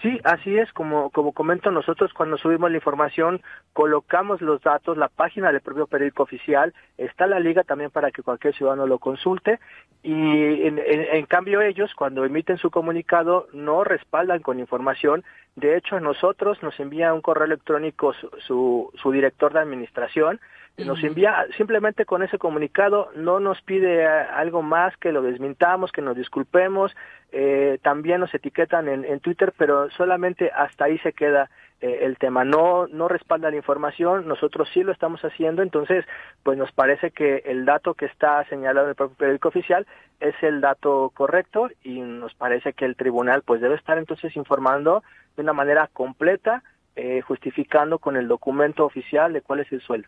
S14: Sí, así es, como, como comento nosotros cuando subimos la información, colocamos los datos, la página del propio periódico oficial, está la liga también para que cualquier ciudadano lo consulte y en, en, cambio ellos cuando emiten su comunicado no respaldan con información, de hecho a nosotros nos envía un correo electrónico su, su director de administración, nos envía simplemente con ese comunicado, no nos pide eh, algo más que lo desmintamos, que nos disculpemos, eh, también nos etiquetan en, en, Twitter, pero solamente hasta ahí se queda eh, el tema, no, no respalda la información, nosotros sí lo estamos haciendo, entonces pues nos parece que el dato que está señalado en el propio periódico oficial es el dato correcto y nos parece que el tribunal pues debe estar entonces informando de una manera completa, eh, justificando con el documento oficial de cuál es el sueldo.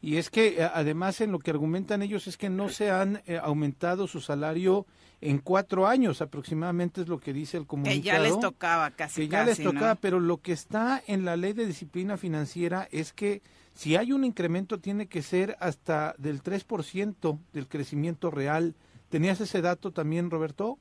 S2: Y es que eh, además en lo que argumentan ellos es que no se han eh, aumentado su salario en cuatro años aproximadamente es lo que dice el comunicado.
S1: Que ya les tocaba casi.
S2: Que ya les tocaba, pero lo que está en la ley de disciplina financiera es que si hay un incremento tiene que ser hasta del 3% del crecimiento real. ¿Tenías ese dato también, Roberto?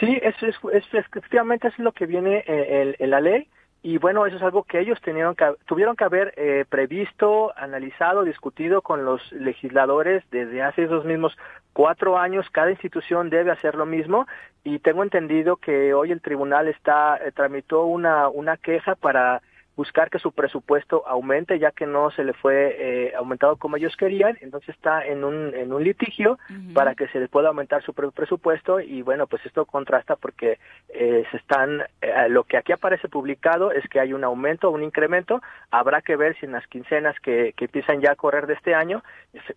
S14: Sí, eso es, efectivamente es lo que viene eh, en la ley y bueno, eso es algo que ellos tenían que, tuvieron que haber eh, previsto, analizado, discutido con los legisladores desde hace esos mismos cuatro años. Cada institución debe hacer lo mismo y tengo entendido que hoy el tribunal está eh, tramitó una una queja para buscar que su presupuesto aumente ya que no se le fue eh, aumentado como ellos querían, entonces está en un, en un litigio para que se le pueda aumentar su presupuesto y bueno, pues esto contrasta porque eh, se están, eh, lo que aquí aparece publicado es que hay un aumento, un incremento, habrá que ver si en las quincenas que, que empiezan ya a correr de este año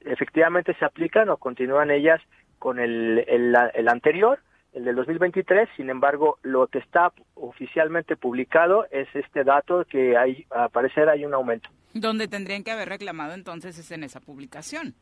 S14: efectivamente se aplican o continúan ellas con el, el, el anterior el del 2023, sin embargo, lo que está oficialmente publicado es este dato que hay, a parecer hay un aumento.
S1: Donde tendrían que haber reclamado entonces es en esa publicación.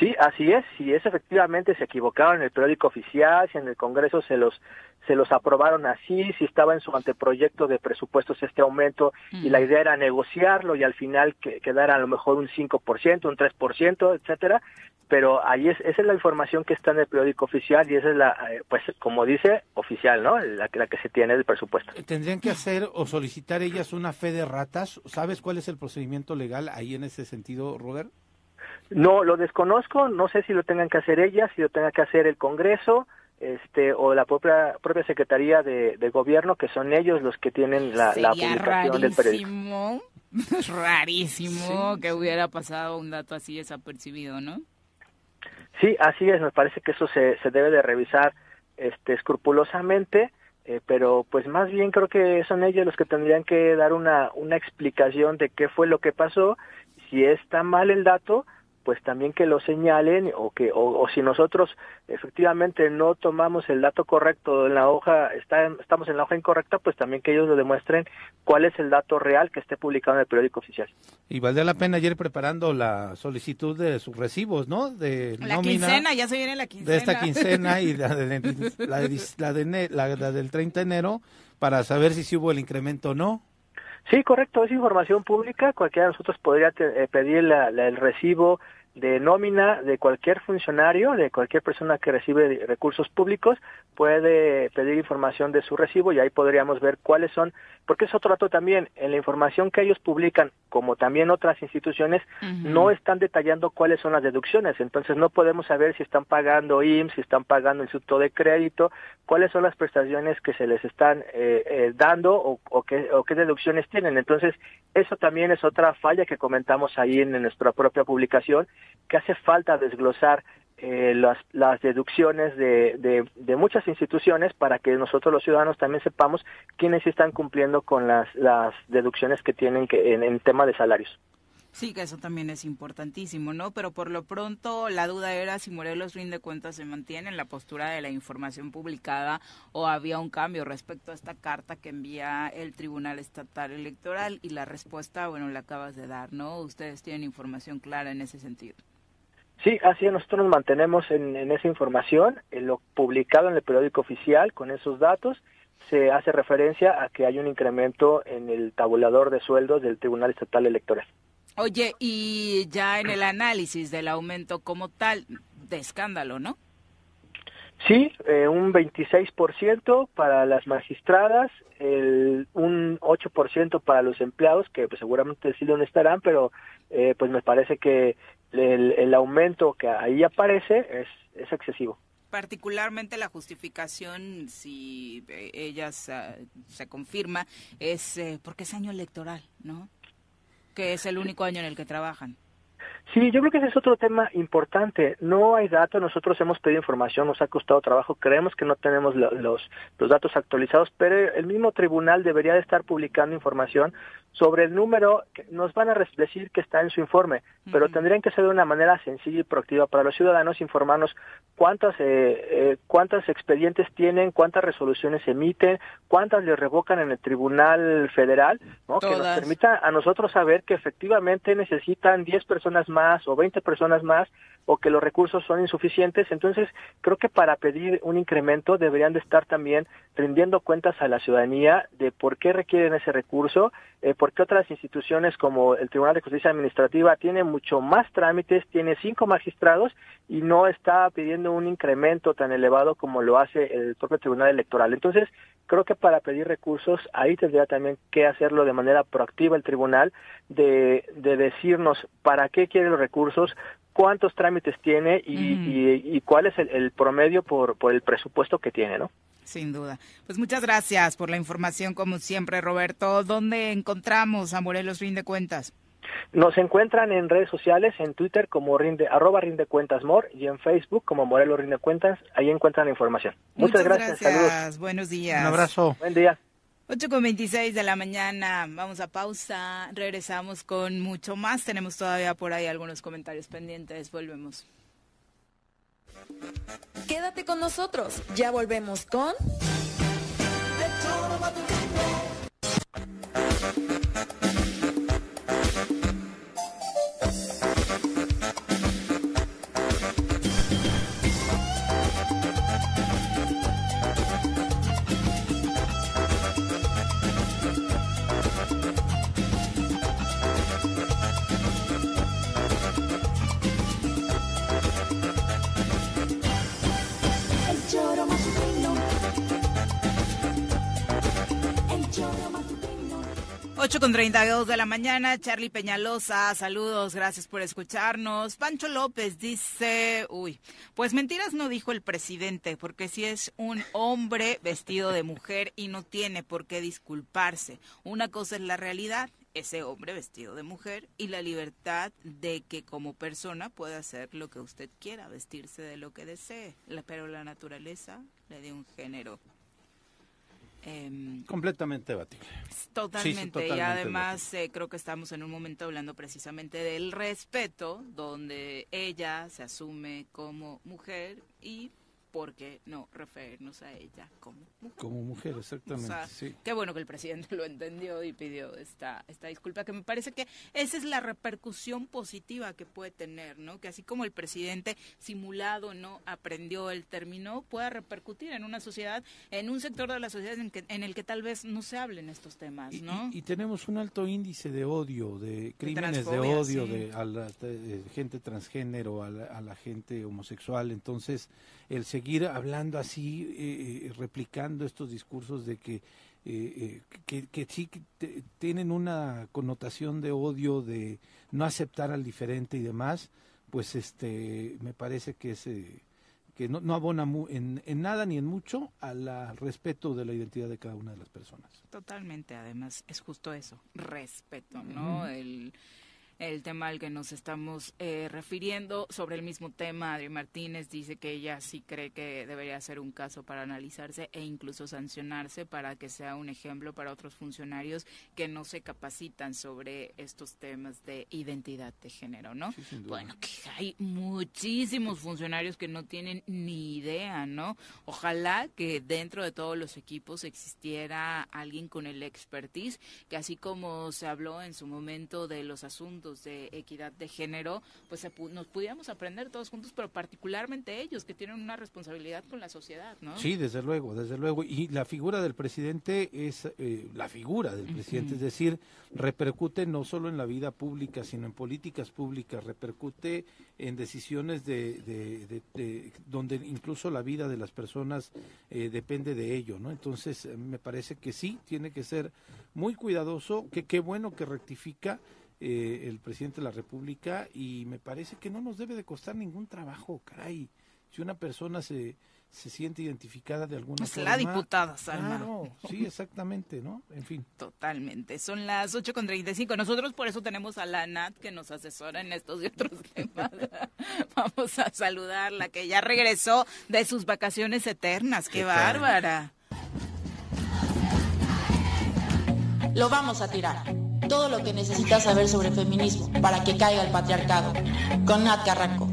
S14: Sí, así es. Si es efectivamente se equivocaron en el periódico oficial, si en el Congreso se los se los aprobaron así, si estaba en su anteproyecto de presupuestos este aumento y la idea era negociarlo y al final que quedara a lo mejor un 5%, un 3%, etcétera, pero ahí es esa es la información que está en el periódico oficial y esa es la eh, pues como dice oficial, ¿no? La, la que se tiene del presupuesto.
S2: ¿Tendrían que hacer o solicitar ellas una fe de ratas? ¿Sabes cuál es el procedimiento legal ahí en ese sentido, Robert?
S14: No, lo desconozco, no sé si lo tengan que hacer ellas, si lo tenga que hacer el Congreso, este o la propia propia secretaría de, de gobierno que son ellos los que tienen la, la publicación del periódico.
S1: rarísimo. Que hubiera pasado un dato así desapercibido no
S14: sí así es me parece que eso se, se debe de revisar este escrupulosamente eh, pero pues más bien creo que son ellos los que tendrían que dar una una explicación de qué fue lo que pasó si está mal el dato pues también que lo señalen o que o, si nosotros efectivamente no tomamos el dato correcto en la hoja está, estamos en la hoja incorrecta pues también que ellos lo demuestren cuál es el dato real que esté publicado en el periódico oficial.
S2: Y valdría la pena ayer preparando la solicitud de sus recibos no de
S1: la quincena ya se viene la quincena
S2: de esta quincena. y la, de, la, de, la, del 30 de enero para saber si sí hubo el incremento o no
S14: Sí, correcto, es información pública, cualquiera de nosotros podría eh, pedir la, el recibo de nómina de cualquier funcionario, de cualquier persona que recibe recursos públicos, puede pedir información de su recibo y ahí podríamos ver cuáles son, porque es otro dato también, en la información que ellos publican, como también otras instituciones, no están detallando cuáles son las deducciones, entonces no podemos saber si están pagando IMSS, si están pagando el Instituto de Crédito, cuáles son las prestaciones que se les están eh, eh, dando o, o, qué, o qué deducciones tienen. Entonces, eso también es otra falla que comentamos ahí en nuestra propia publicación que hace falta desglosar eh, las, las, deducciones de, de, muchas instituciones para que nosotros los ciudadanos también sepamos quiénes están cumpliendo con las, las deducciones que tienen que, en, en tema de salarios.
S1: Sí, que eso también es importantísimo, ¿no? Pero por lo pronto la duda era si Morelos rinde cuentas se mantiene en la postura de la información publicada o había un cambio respecto a esta carta que envía el Tribunal Estatal Electoral y la respuesta, bueno, la acabas de dar, ¿no? Ustedes tienen información clara en ese sentido.
S14: Sí, así es, nosotros nos mantenemos en, esa información, en lo publicado en el periódico oficial con esos datos se hace referencia a que hay un incremento en el tabulador de sueldos del Tribunal Estatal Electoral.
S1: Oye, y ya en el análisis del aumento como tal, de escándalo, ¿no?
S14: Sí, eh, un 26% para las magistradas, el, un 8% para los empleados, que pues, seguramente sí donde estarán, pero eh, pues me parece que el, el, aumento que ahí aparece es, es excesivo.
S1: Particularmente la justificación, si eh, ella se confirma, es eh, porque es año electoral, ¿no? Que es el único año en el que trabajan.
S14: Sí, yo creo que ese es otro tema importante. No hay datos, nosotros hemos pedido información, nos ha costado trabajo, creemos que no tenemos los, los datos actualizados, pero el mismo tribunal debería de estar publicando información sobre el número nos van a decir que está en su informe, pero tendrían que ser de una manera sencilla y proactiva para los ciudadanos informarnos cuántas eh, eh, cuántos expedientes tienen, cuántas resoluciones emiten, cuántas les revocan en el Tribunal Federal, ¿no? que nos permita a nosotros saber que efectivamente necesitan 10 personas más o 20 personas más o que los recursos son insuficientes. Entonces, creo que para pedir un incremento deberían de estar también rindiendo cuentas a la ciudadanía de por qué requieren ese recurso, eh, por qué otras instituciones como el Tribunal de Justicia Administrativa tiene mucho más trámites, tiene cinco magistrados y no está pidiendo un incremento tan elevado como lo hace el propio Tribunal Electoral. Entonces, creo que para pedir recursos, ahí tendría también que hacerlo de manera proactiva el tribunal, de, de decirnos para qué quiere los recursos, cuántos trámites tiene y, y, cuál es el, promedio por, por el presupuesto que tiene, ¿no?
S1: Sin duda. Pues muchas gracias por la información, como siempre, Roberto. ¿Dónde encontramos a Morelos Rinde Cuentas?
S14: Nos encuentran en redes sociales, en Twitter como rinde, arroba rinde cuentas mor y en Facebook como Morelos Rinde Cuentas. Ahí encuentran la información. Muchas, gracias.
S1: Saludos. Buenos días.
S2: Un abrazo.
S14: Buen día.
S1: 8 con 26 de la mañana, vamos a pausa, regresamos con mucho más, tenemos todavía por ahí algunos comentarios pendientes, volvemos.
S11: Quédate con nosotros, ya volvemos con...
S1: con 32 de la mañana, Charlie Peñalosa, saludos, gracias por escucharnos. Pancho López dice, uy, pues mentiras no dijo el presidente, porque si es un hombre vestido de mujer y no tiene por qué disculparse. Una cosa es la realidad, ese hombre vestido de mujer, y la libertad de que como persona pueda hacer lo que usted quiera, vestirse de lo que desee, pero la naturaleza le dio un género
S2: Em, completamente debatible.
S1: Totalmente. y además eh, creo que estamos en un momento hablando precisamente del respeto, donde ella se asume como mujer y ¿por qué no referirnos a ella como mujer?
S2: Como mujer, exactamente.
S1: Qué bueno que el presidente lo entendió y pidió esta, esta disculpa, que me parece que esa es la repercusión positiva que puede tener, ¿no? Que así como el presidente simulado no aprendió el término, pueda repercutir en una sociedad, en un sector de la sociedad en, que, en el que tal vez no se hablen estos temas, ¿no?
S2: Y, tenemos un alto índice de odio, de crímenes de, odio de, a la gente transgénero, a la gente homosexual, entonces el seguir hablando así, eh, eh, replicando estos discursos de que, eh, que, que, sí tienen una connotación de odio, de no aceptar al diferente y demás, pues este me parece que es que no, no abona en, en, nada ni en mucho al respeto de la identidad de cada una de las personas.
S1: Totalmente, además es justo eso, respeto, ¿no? El el tema al que nos estamos eh, refiriendo. Sobre el mismo tema, Adri Martínez dice que ella sí cree que debería ser un caso para analizarse e incluso sancionarse para que sea un ejemplo para otros funcionarios que no se capacitan sobre estos temas de identidad de género, ¿no? bueno, que hay muchísimos funcionarios que no tienen ni idea, ¿no? Ojalá que dentro de todos los equipos existiera alguien con el expertise, que así como se habló en su momento de los asuntos de equidad de género, pues nos pudiéramos aprender todos juntos, pero particularmente ellos que tienen una responsabilidad con la sociedad, ¿no?
S2: Sí, desde luego, desde luego. Y la figura del presidente es eh, la figura del presidente, es decir, repercute no solo en la vida pública, sino en políticas públicas, repercute en decisiones de, donde incluso la vida de las personas eh, depende de ello, ¿no? Entonces, me parece que sí, tiene que ser muy cuidadoso, que qué bueno que rectifica eh, el presidente de la República y me parece que no nos debe de costar ningún trabajo, caray. Si una persona se, se siente identificada de alguna
S1: es
S2: forma.
S1: la diputada, Salma.
S2: Claro, sí, exactamente, ¿no? En fin.
S1: Totalmente. Son las 8.35. Nosotros por eso tenemos a la Nat que nos asesora en estos y otros temas. Vamos a saludarla, que ya regresó de sus vacaciones eternas. ¡Qué, bárbara!
S15: Lo vamos a tirar todo lo que necesitas saber sobre feminismo para que caiga el patriarcado. Con Nat Carranco.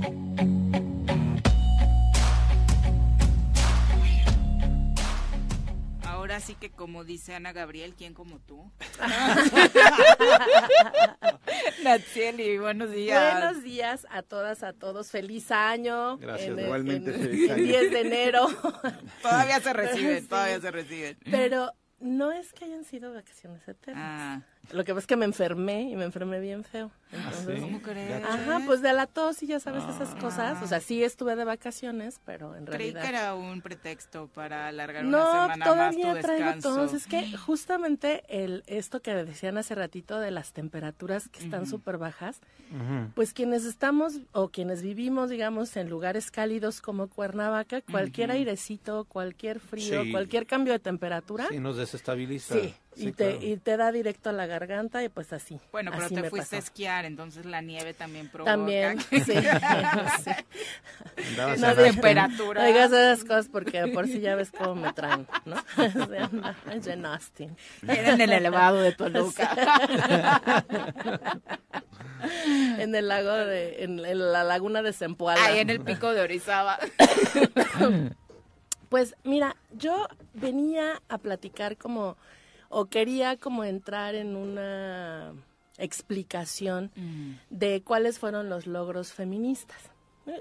S1: Ahora sí que como dice Ana Gabriel, ¿quién como tú? Natsieli, buenos días.
S16: Buenos días a todas, a todos. Feliz año.
S5: Gracias, igualmente.
S16: feliz año. 10 de enero.
S1: todavía se reciben, todavía se reciben.
S16: Pero no es que hayan sido vacaciones eternas. Ah. Lo que pasa es que me enfermé y me enfermé bien feo.
S1: Ah, ¿Cómo crees?
S16: Ajá, pues de la tos y ya sabes esas ah. cosas. O sea, sí estuve de vacaciones, pero en realidad...
S1: Creí que era un pretexto para alargar una semana más tu
S16: todavía traigo tos. Es que justamente el esto que decían hace ratito de las temperaturas que están súper bajas, pues quienes estamos o quienes vivimos, digamos, en lugares cálidos como Cuernavaca, cualquier airecito, cualquier frío, cualquier cambio de temperatura...
S2: Sí, nos desestabiliza.
S16: Sí, y, te, y te da directo a la garganta y pues así.
S1: Bueno, pero
S16: te
S1: fuiste
S16: a
S1: esquiar, entonces la nieve también provoca.
S16: También, sí. sí.
S1: No, temperatura.
S16: No digas esas cosas porque por si ya ves cómo me traen, ¿no? Es de Austin.
S1: Era en el elevado de Toluca.
S16: en el lago de, en, la laguna de Zempoala.
S1: Ahí en el pico de Orizaba.
S16: Pues mira, yo venía a platicar como o quería como entrar en una explicación mm. de cuáles fueron los logros feministas.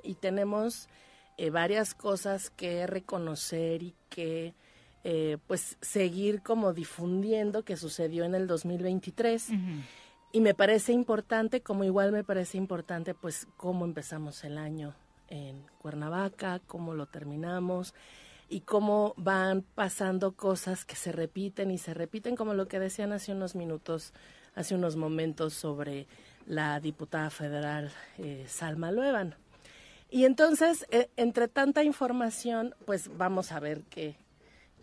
S16: Y tenemos eh, varias cosas que reconocer y que eh, pues seguir como difundiendo que sucedió en el 2023. Y me parece importante, como igual me parece importante, pues cómo empezamos el año en Cuernavaca, cómo lo terminamos, y cómo van pasando cosas que se repiten y se repiten, como lo que decían hace unos minutos, hace unos momentos sobre la diputada federal eh, Salma Luevan. Y entonces, eh, entre tanta información, pues vamos a ver qué,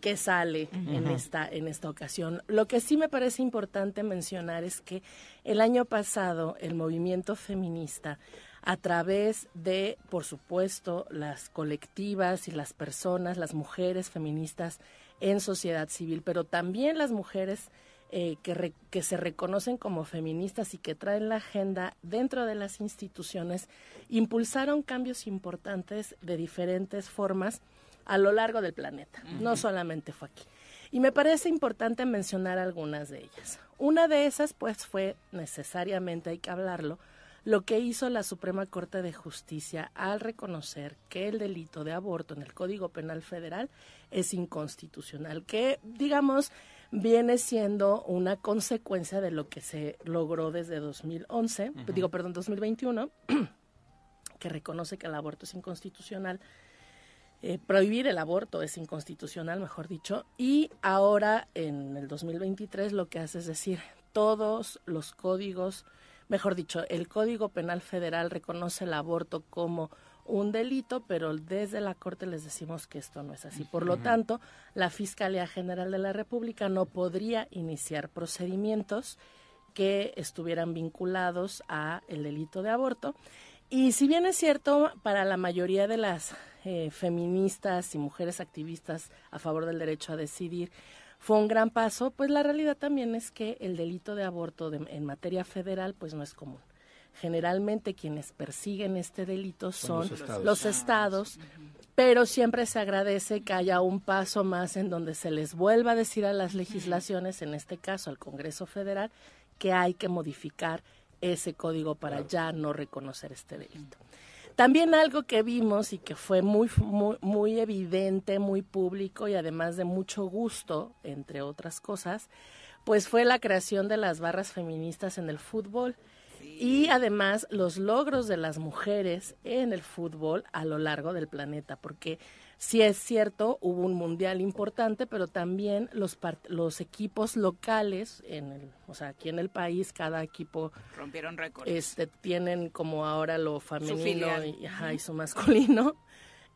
S16: qué sale en esta en esta ocasión. Lo que sí me parece importante mencionar es que el año pasado el movimiento feminista a través de, por supuesto, las colectivas y las personas, las mujeres feministas en sociedad civil, pero también las mujeres eh, que, que se reconocen como feministas y que traen la agenda dentro de las instituciones, impulsaron cambios importantes de diferentes formas a lo largo del planeta, no solamente fue aquí. Y me parece importante mencionar algunas de ellas. Una de esas, pues, fue necesariamente, hay que hablarlo, lo que hizo la Suprema Corte de Justicia al reconocer que el delito de aborto en el Código Penal Federal es inconstitucional, que digamos viene siendo una consecuencia de lo que se logró desde 2011, digo, perdón, 2021, que reconoce que el aborto es inconstitucional. Eh, prohibir el aborto es inconstitucional, mejor dicho, y ahora en el 2023 lo que hace es decir, todos los códigos mejor dicho, el Código Penal Federal reconoce el aborto como un delito, pero desde la Corte les decimos que esto no es así. Por lo tanto, la Fiscalía General de la República no podría iniciar procedimientos que estuvieran vinculados a el delito de aborto. Y si bien es cierto, para la mayoría de las eh, feministas y mujeres activistas a favor del derecho a decidir, fue un gran paso, pues la realidad también es que el delito de aborto en materia federal pues no es común. Generalmente quienes persiguen este delito son, los estados, pero siempre se agradece que haya un paso más en donde se les vuelva a decir a las legislaciones, en este caso al Congreso Federal, que hay que modificar ese código para ya no reconocer este delito. También algo que vimos y que fue muy, muy, evidente, muy público y además de mucho gusto, entre otras cosas, pues fue la creación de las barras feministas en el fútbol. Y además los logros de las mujeres en el fútbol a lo largo del planeta, porque sí es cierto, hubo un mundial importante, pero también los, los equipos locales, en el, o sea, aquí en el país, cada equipo
S1: rompieron récords.
S16: Este, tienen como ahora lo femenino y, su masculino.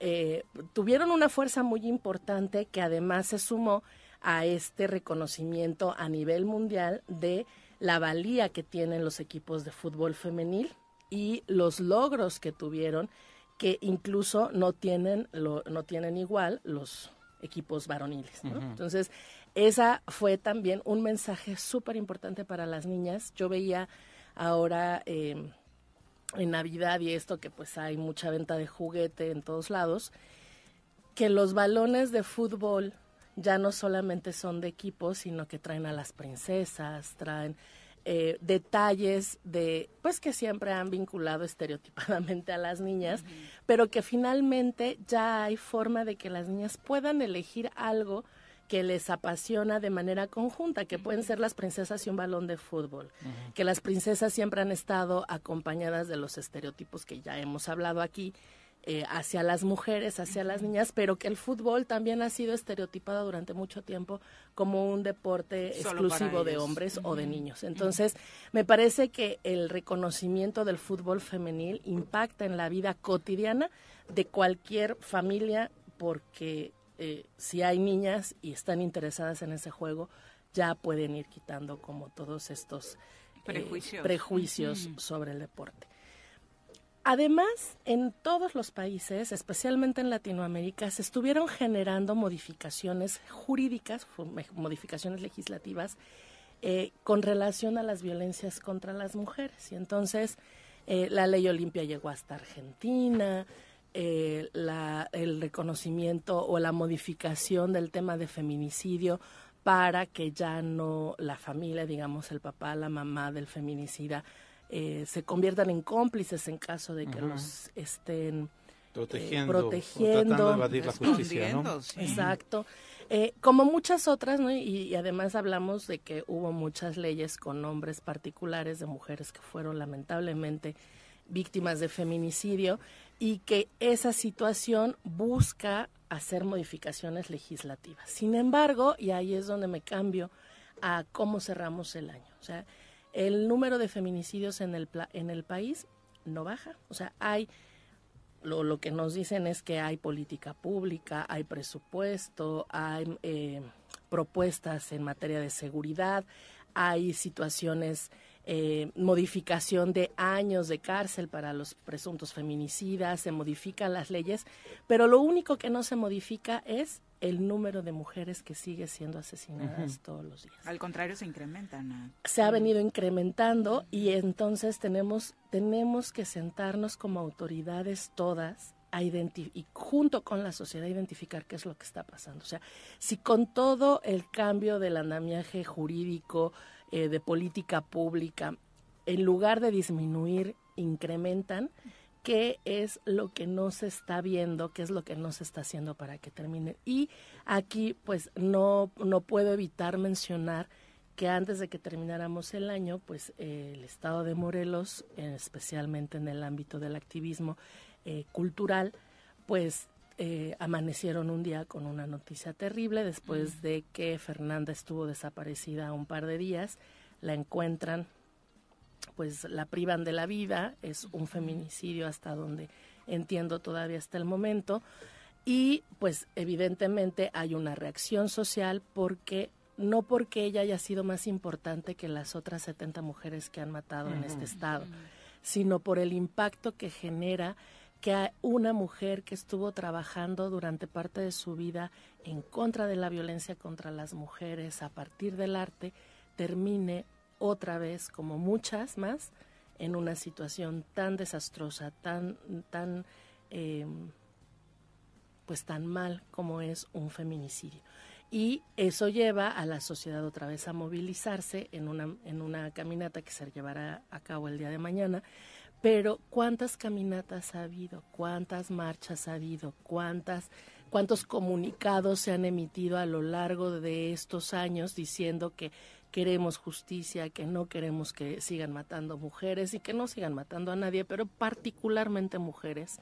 S16: Eh, tuvieron una fuerza muy importante que además se sumó a este reconocimiento a nivel mundial de la valía que tienen los equipos de fútbol femenil y los logros que tuvieron que incluso no tienen, lo, no tienen igual los equipos varoniles. Entonces, esa fue también un mensaje súper importante para las niñas. Yo veía ahora em, en Navidad y esto que pues hay mucha venta de juguete en todos lados, que los balones de fútbol ya no solamente son de equipos, sino que traen a las princesas, traen eh, detalles de, pues que siempre han vinculado estereotipadamente a las niñas, pero que finalmente ya hay forma de que las niñas puedan elegir algo que les apasiona de manera conjunta, que pueden ser las princesas y un balón de fútbol, que las princesas siempre han estado acompañadas de los estereotipos que ya hemos hablado aquí, eh, hacia las mujeres, hacia las niñas, pero que el fútbol también ha sido estereotipado durante mucho tiempo como un deporte exclusivo de hombres o de niños. Entonces, me parece que el reconocimiento del fútbol femenil impacta en la vida cotidiana de cualquier familia porque eh, si hay niñas y están interesadas en ese juego, ya pueden ir quitando como todos estos
S1: eh,
S16: prejuicios, sobre el deporte. Además, en todos los países, especialmente en Latinoamérica, se estuvieron generando modificaciones jurídicas, modificaciones legislativas eh, con relación a las violencias contra las mujeres. Y entonces eh, la ley Olimpia llegó hasta Argentina, eh, el reconocimiento o la modificación del tema de feminicidio para que ya no la familia, digamos el papá, la mamá del feminicida, eh, se conviertan en cómplices en caso de que los estén
S2: protegiendo,
S16: eh, tratando
S2: de evadir la justicia, ¿no?
S16: Exacto. Eh, como muchas otras, ¿no? Y, además hablamos de que hubo muchas leyes con nombres particulares de mujeres que fueron lamentablemente víctimas de feminicidio y que esa situación busca hacer modificaciones legislativas. Sin embargo, y ahí es donde me cambio a cómo cerramos el año. O sea, el número de feminicidios en el, en el país no baja. O sea, hay, lo, lo que nos dicen es que hay política pública, hay presupuesto, hay eh, propuestas en materia de seguridad, hay situaciones eh, modificación de años de cárcel para los presuntos feminicidas, se modifican las leyes, pero lo único que no se modifica es el número de mujeres que sigue siendo asesinadas todos los días.
S1: Al contrario, se incrementan.
S16: Se ha venido incrementando y entonces tenemos, tenemos que sentarnos como autoridades todas a y junto con la sociedad identificar qué es lo que está pasando. O sea, si con todo el cambio del andamiaje jurídico, eh, de política pública, en lugar de disminuir, incrementan, qué es lo que no se está viendo, qué es lo que no se está haciendo para que termine. Y aquí, pues, no, no puedo evitar mencionar que antes de que termináramos el año, pues el Estado de Morelos, especialmente en el ámbito del activismo eh, cultural, pues eh, amanecieron un día con una noticia terrible después de que Fernanda estuvo desaparecida un par de días, la encuentran, pues la privan de la vida, es un feminicidio hasta donde entiendo todavía hasta el momento y pues evidentemente hay una reacción social porque no porque ella haya sido más importante que las otras 70 mujeres que han matado en este estado, sino por el impacto que genera que una mujer que estuvo trabajando durante parte de su vida en contra de la violencia contra las mujeres a partir del arte termine otra vez, como muchas más, en una situación tan desastrosa, tan, tan, em, pues tan mal como es un feminicidio. Y eso lleva a la sociedad otra vez a movilizarse en una, en una caminata que se llevará a cabo el día de mañana pero ¿cuántas caminatas ha habido? ¿Cuántas marchas ha habido? ¿Cuántas, ¿Cuántos comunicados se han emitido a lo largo de estos años diciendo que queremos justicia, que no queremos que sigan matando mujeres y que no sigan matando a nadie, pero particularmente mujeres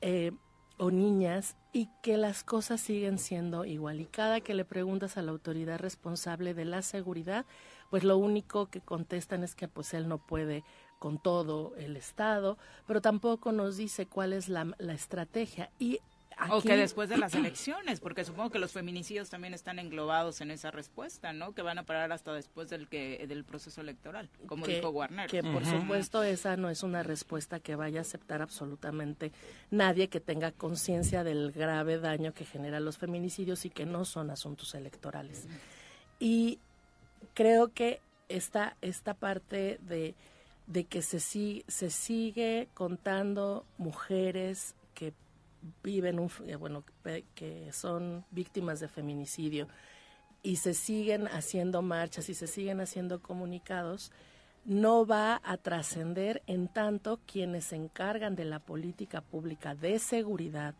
S16: eh, o niñas y que las cosas siguen siendo igual. Y cada que le preguntas a la autoridad responsable de la seguridad, pues lo único que contestan es que pues él no puede con todo el Estado, pero tampoco nos dice cuál es la, estrategia. Y
S1: O que después de las elecciones, porque supongo que los feminicidios también están englobados en esa respuesta, ¿no? Que van a parar hasta después del que del proceso electoral, como dijo Warner.
S16: Que por supuesto esa no es una respuesta que vaya a aceptar absolutamente nadie que tenga conciencia del grave daño que generan los feminicidios y que no son asuntos electorales. Y creo que esta, esta parte de de que se, se sigue contando mujeres viven, un, eh, bueno, que son víctimas de feminicidio y se siguen haciendo marchas y se siguen haciendo comunicados, no va a trascender en tanto quienes se encargan de la política pública de seguridad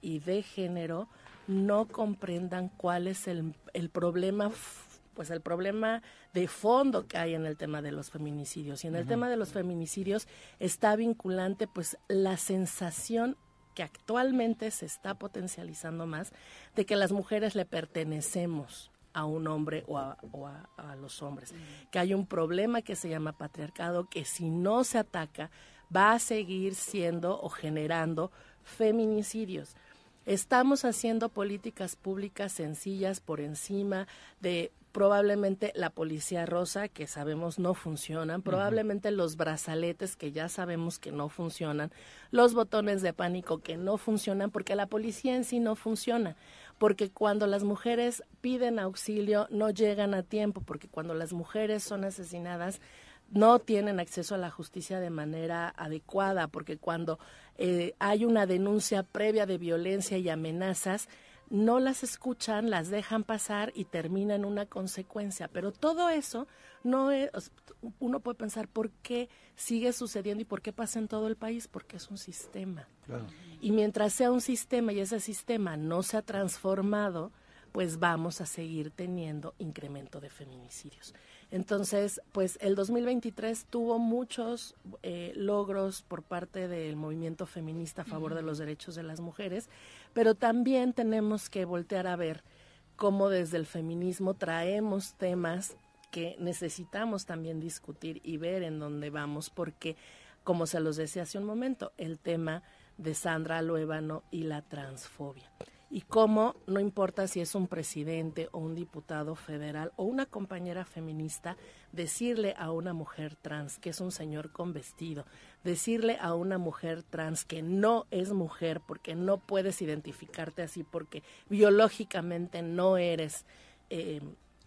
S16: y de género no comprendan cuál es el, el problema pues el problema de fondo que hay en el tema de los feminicidios. Y en el tema de los feminicidios está vinculante pues la sensación que actualmente se está potencializando más de que las mujeres le pertenecemos a un hombre o a, los hombres. Que hay un problema que se llama patriarcado que si no se ataca va a seguir siendo o generando feminicidios. Estamos haciendo políticas públicas sencillas por encima de probablemente la policía rosa, que sabemos no funcionan, probablemente los brazaletes, que ya sabemos que no funcionan, los botones de pánico, que no funcionan, porque la policía en sí no funciona, porque cuando las mujeres piden auxilio no llegan a tiempo, porque cuando las mujeres son asesinadas no tienen acceso a la justicia de manera adecuada, porque cuando eh, hay una denuncia previa de violencia y amenazas, no las escuchan, las dejan pasar y termina en una consecuencia. Pero todo eso no es, uno puede pensar por qué sigue sucediendo y por qué pasa en todo el país, porque es un sistema. Y mientras sea un sistema y ese sistema no se ha transformado, pues vamos a seguir teniendo incremento de feminicidios. Entonces, pues el 2023 tuvo muchos eh, logros por parte del movimiento feminista a favor de los derechos de las mujeres, pero también tenemos que voltear a ver cómo desde el feminismo traemos temas que necesitamos también discutir y ver en dónde vamos, porque, como se los decía hace un momento, el tema de Sandra Luébano y la transfobia y cómo, no importa si es un presidente o un diputado federal o una compañera feminista, decirle a una mujer trans que es un señor con vestido, decirle a una mujer trans que no es mujer porque no puedes identificarte así porque biológicamente no eres eh,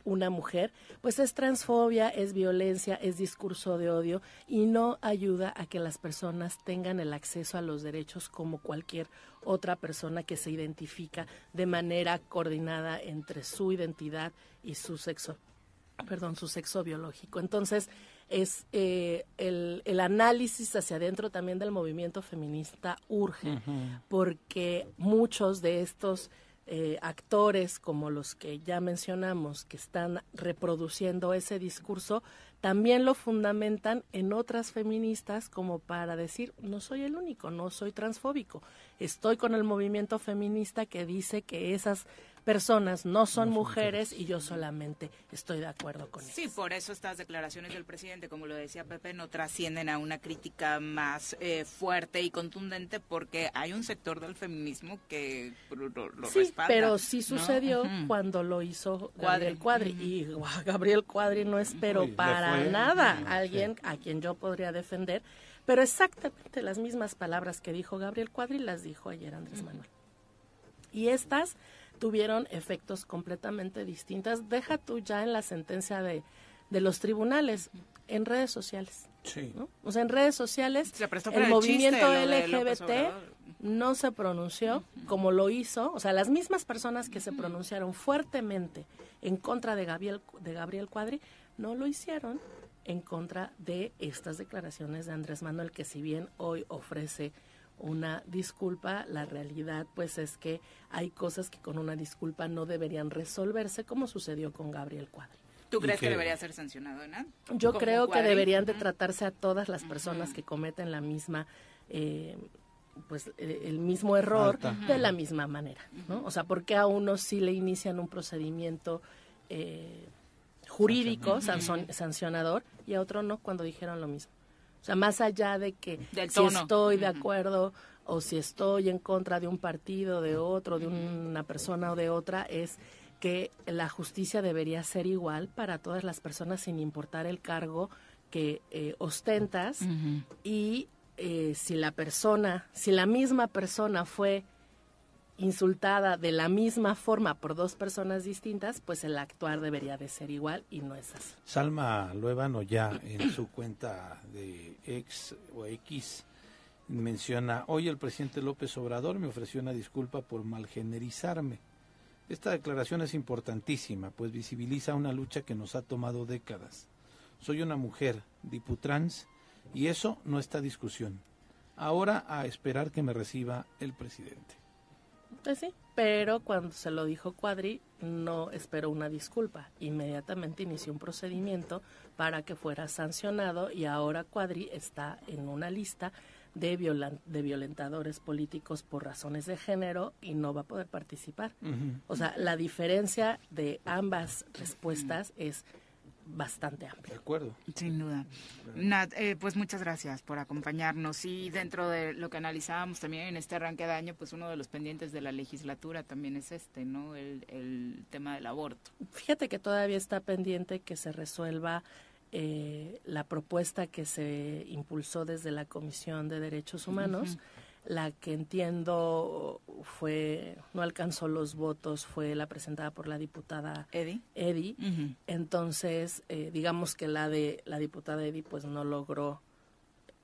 S16: una mujer, pues es transfobia, es violencia, es discurso de odio y no ayuda a que las personas tengan el acceso a los derechos como cualquier otra persona que se identifica de manera coordinada entre su identidad y su sexo, perdón, su sexo biológico. Entonces, es eh, el, el, análisis hacia adentro también del movimiento feminista urge, porque muchos de estos eh, actores como los que ya mencionamos que están reproduciendo ese discurso también lo fundamentan en otras feministas como para decir no soy el único, no soy transfóbico, estoy con el movimiento feminista que dice que esas personas no son mujeres. y yo solamente estoy de acuerdo con eso.
S1: Sí, por eso estas declaraciones del presidente, como lo decía Pepe, no trascienden a una crítica más eh, fuerte y contundente porque hay un sector del feminismo que lo, lo
S16: sí, pero sí sucedió cuando lo hizo Gabriel Cuadri y Gabriel Cuadri no espero para nada alguien a quien yo podría defender, pero exactamente las mismas palabras que dijo Gabriel Cuadri las dijo ayer Andrés Manuel. Y estas tuvieron efectos completamente distintas. Deja tú ya en la sentencia de, de los tribunales, en redes sociales. Sí. O sea, en redes sociales el, movimiento LGBT no se pronunció como lo hizo, o sea, las mismas personas que se pronunciaron fuertemente en contra de Gabriel, de Gabriel Cuadri, no lo hicieron en contra de estas declaraciones de Andrés Manuel, que si bien hoy ofrece una disculpa, la realidad pues es que hay cosas que con una disculpa no deberían resolverse como sucedió con Gabriel Cuadri.
S1: ¿Tú crees que, debería ser sancionado,
S16: Yo creo que deberían de tratarse a todas las personas que cometen la misma eh, pues eh, el mismo error de la misma manera, ¿no? O sea, porque a uno sí le inician un procedimiento eh, jurídico, sancionador, y a otro no cuando dijeron lo mismo. O sea, más allá de que si estoy de acuerdo o si estoy en contra de un partido, de otro, de una persona o de otra, es que la justicia debería ser igual para todas las personas sin importar el cargo que eh, ostentas y eh, si la persona, si la misma persona fue insultada de la misma forma por dos personas distintas, pues el actuar debería de ser igual y no es así.
S2: Salma Luevano ya en su cuenta de ex o X menciona, hoy el presidente López Obrador me ofreció una disculpa por malgenerizarme. Esta declaración es importantísima, pues visibiliza una lucha que nos ha tomado décadas. Soy una mujer, diputrans, y eso no está discusión. Ahora a esperar que me reciba el presidente.
S16: Pues sí, pero cuando se lo dijo Cuadri, no esperó una disculpa. Inmediatamente inició un procedimiento para que fuera sancionado y ahora Cuadri está en una lista de, de violentadores políticos por razones de género y no va a poder participar. O sea, la diferencia de ambas respuestas es bastante amplio.
S2: De acuerdo.
S1: Sin duda. Nat, eh, pues muchas gracias por acompañarnos. Y dentro de lo que analizábamos también en este arranque de año, pues uno de los pendientes de la legislatura también es este, ¿no? El, el tema del aborto.
S16: Fíjate que todavía está pendiente que se resuelva eh, la propuesta que se impulsó desde la Comisión de Derechos Humanos la que entiendo fue no alcanzó los votos fue la presentada por la diputada
S1: Eddie.
S16: Eddie. Entonces, eh, digamos que la de la diputada Eddie pues no logró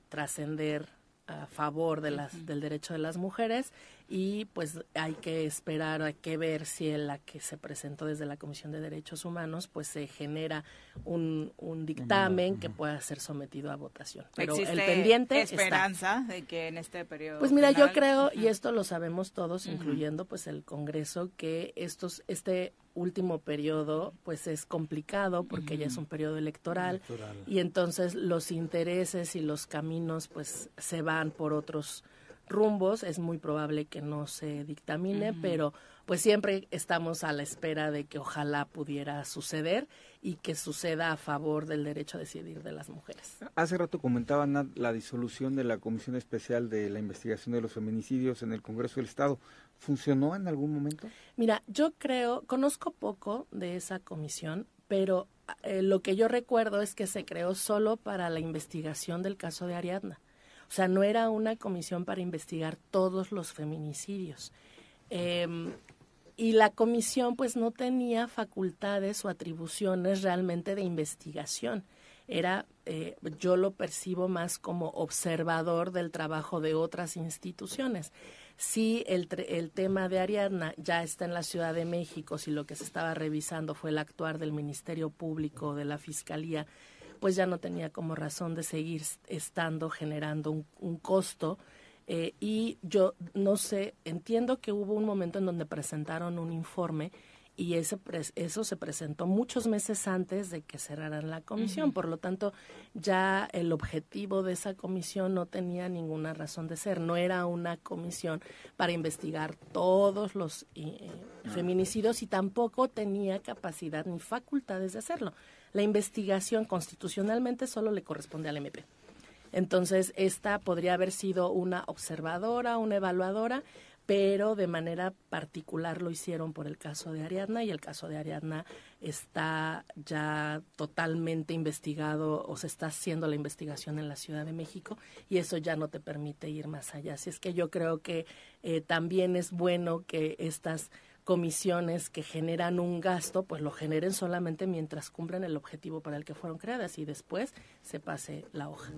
S16: trascender a favor de las, del derecho de las mujeres y pues hay que esperar, hay que ver si en la que se presentó desde la Comisión de Derechos Humanos pues se genera un, un dictamen que pueda ser sometido a votación. Pero el pendiente
S1: esperanza de que en este periodo
S16: Pues mira, yo creo y esto lo sabemos todos, incluyendo pues el Congreso que estos este último periodo pues es complicado porque ya es un periodo electoral,
S2: Electoral.
S16: y entonces los intereses y los caminos pues se van por otros rumbos, es muy probable que no se dictamine, pero pues siempre estamos a la espera de que ojalá pudiera suceder y que suceda a favor del derecho a decidir de las mujeres.
S5: Hace rato comentaba Nat, la disolución de la Comisión Especial de la Investigación de los Feminicidios en el Congreso del Estado. ¿Funcionó en algún momento?
S16: Mira, yo creo, conozco poco de esa comisión, pero eh, lo que yo recuerdo es que se creó solo para la investigación del caso de Ariadna. O sea, no era una comisión para investigar todos los feminicidios. Em, y la comisión pues no tenía facultades o atribuciones realmente de investigación. Era, eh, yo lo percibo más como observador del trabajo de otras instituciones. Si el, el tema de Ariadna ya está en la Ciudad de México, si lo que se estaba revisando fue el actuar del Ministerio Público, de la Fiscalía, pues ya no tenía como razón de seguir estando generando un, un costo. Eh, y yo no sé, entiendo que hubo un momento en donde presentaron un informe y ese eso se presentó muchos meses antes de que cerraran la comisión. Por lo tanto, ya el objetivo de esa comisión no tenía ninguna razón de ser. No era una comisión para investigar todos los eh, feminicidios y tampoco tenía capacidad ni facultades de hacerlo. La investigación constitucionalmente solo le corresponde al MP. Entonces, esta podría haber sido una observadora, una evaluadora, pero de manera particular lo hicieron por el caso de Ariadna y el caso de Ariadna está ya totalmente investigado o se está haciendo la investigación en la Ciudad de México y eso ya no te permite ir más allá. Así es que yo creo que eh, también es bueno que estas comisiones que generan un gasto, pues lo generen solamente mientras cumplen el objetivo para el que fueron creadas y después se pase la hoja.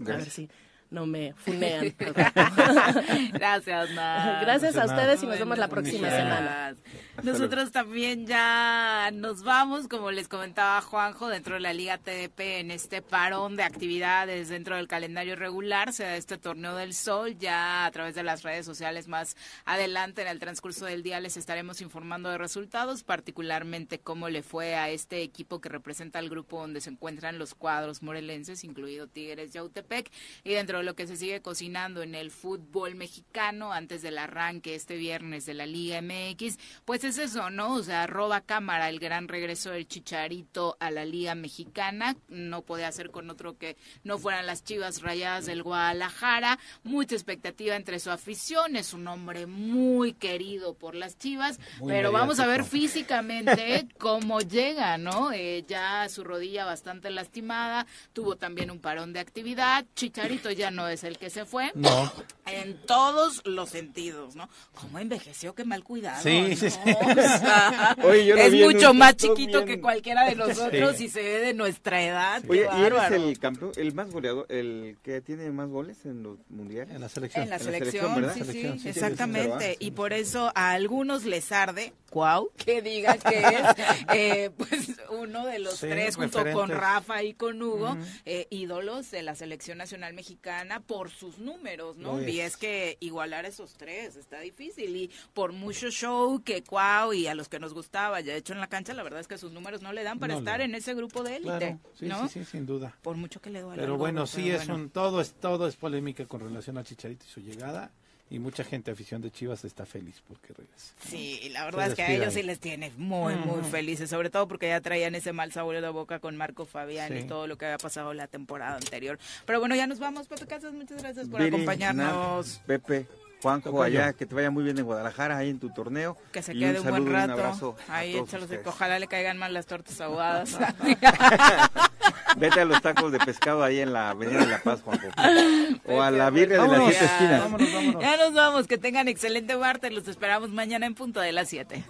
S16: A ver si no me funean.
S1: Gracias, Nat.
S16: Gracias a ustedes y nos vemos la próxima semana.
S1: Nosotros también ya nos vamos, como les comentaba Juanjo, dentro de la Liga TDP en este parón de actividades dentro del calendario regular, se da este torneo del sol, ya a través de las redes sociales más adelante en el transcurso del día les estaremos informando de resultados, particularmente cómo le fue a este equipo que representa al grupo donde se encuentran los cuadros morelenses, incluido Tigres Yautepec, y dentro lo que se sigue cocinando en el fútbol mexicano antes del arranque este viernes de la Liga MX, pues es eso, ¿no? O sea, roba cámara el gran regreso del Chicharito a la Liga Mexicana, no podía ser con otro que no fueran las Chivas Rayadas del Guadalajara, mucha expectativa entre su afición, es un hombre muy querido por las Chivas,
S2: Muy
S1: pero vamos a ver físicamente cómo llega, ¿no? Eh, ya su rodilla bastante lastimada, tuvo también un parón de actividad, Chicharito ya no es el que se fue.
S2: No.
S1: En todos los sentidos, ¿no? ¿Cómo envejeció? Qué mal cuidado.
S2: Sí,
S1: ¿no?
S2: sí, sí.
S1: O sea,
S5: Oye, yo lo
S1: es
S5: vi en
S1: mucho más chiquito
S5: bien-
S1: que cualquiera de nosotros
S2: Sí.
S1: y se ve de nuestra edad.
S5: Oye, ¿y eres el campeón, el más goleador, el que tiene más goles en los mundiales?
S2: En la selección.
S1: En la
S5: En la
S1: selección,
S5: selección, ¿verdad?
S1: sí, exactamente. y por eso a algunos les arde, cuau, que diga que es eh, pues uno de los
S2: Sí,
S1: tres junto con. Rafa y con Hugo, eh, ídolos de la selección nacional mexicana por sus números, ¿no? Y
S2: es.
S1: que igualar esos tres está difícil y por mucho show que cuau y a los que nos gustaba ya hecho en la cancha, la verdad es que sus números no le dan para
S2: No
S1: estar en ese grupo de élite,
S2: Claro, sí,
S1: ¿no?
S2: sí, sí, sin duda.
S1: Por mucho que le duele.
S2: Pero bueno, sí
S1: pero
S2: es
S1: bueno.
S2: un todo es todo es polémica con relación a Chicharito y su llegada y mucha gente afición de Chivas está feliz porque regresa.
S1: Sí, la verdad
S2: Se
S1: es que a ellos
S2: ahí.
S1: sí les tiene muy, muy felices, sobre todo porque ya traían ese mal sabor de boca con Marco Fabián y todo lo que había pasado la temporada anterior. Pero bueno, ya nos vamos, Pepe Casas, muchas gracias por
S5: Viri,
S1: acompañarnos.
S5: Pepe, Juanjo, allá, que te vaya muy bien en Guadalajara, ahí en tu torneo.
S1: Que se
S5: Y
S1: quede un, buen
S5: y
S1: rato.
S5: Un abrazo
S1: Ahí échalos ojalá le caigan mal las tortas ahogadas.
S5: Vete a los tacos de pescado ahí en la Avenida de la Paz, Juanjo. O a la birria de las siete esquinas.
S2: Vámonos, vámonos.
S1: ya nos vamos, que tengan excelente martes, los esperamos mañana en punto de las 7.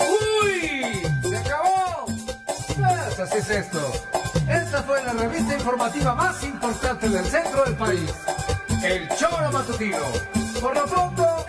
S17: ¡Uy! ¡Se acabó! Pues así es esto. Esta fue la revista informativa más importante del centro del país. El Choro Matutino. Por lo pronto,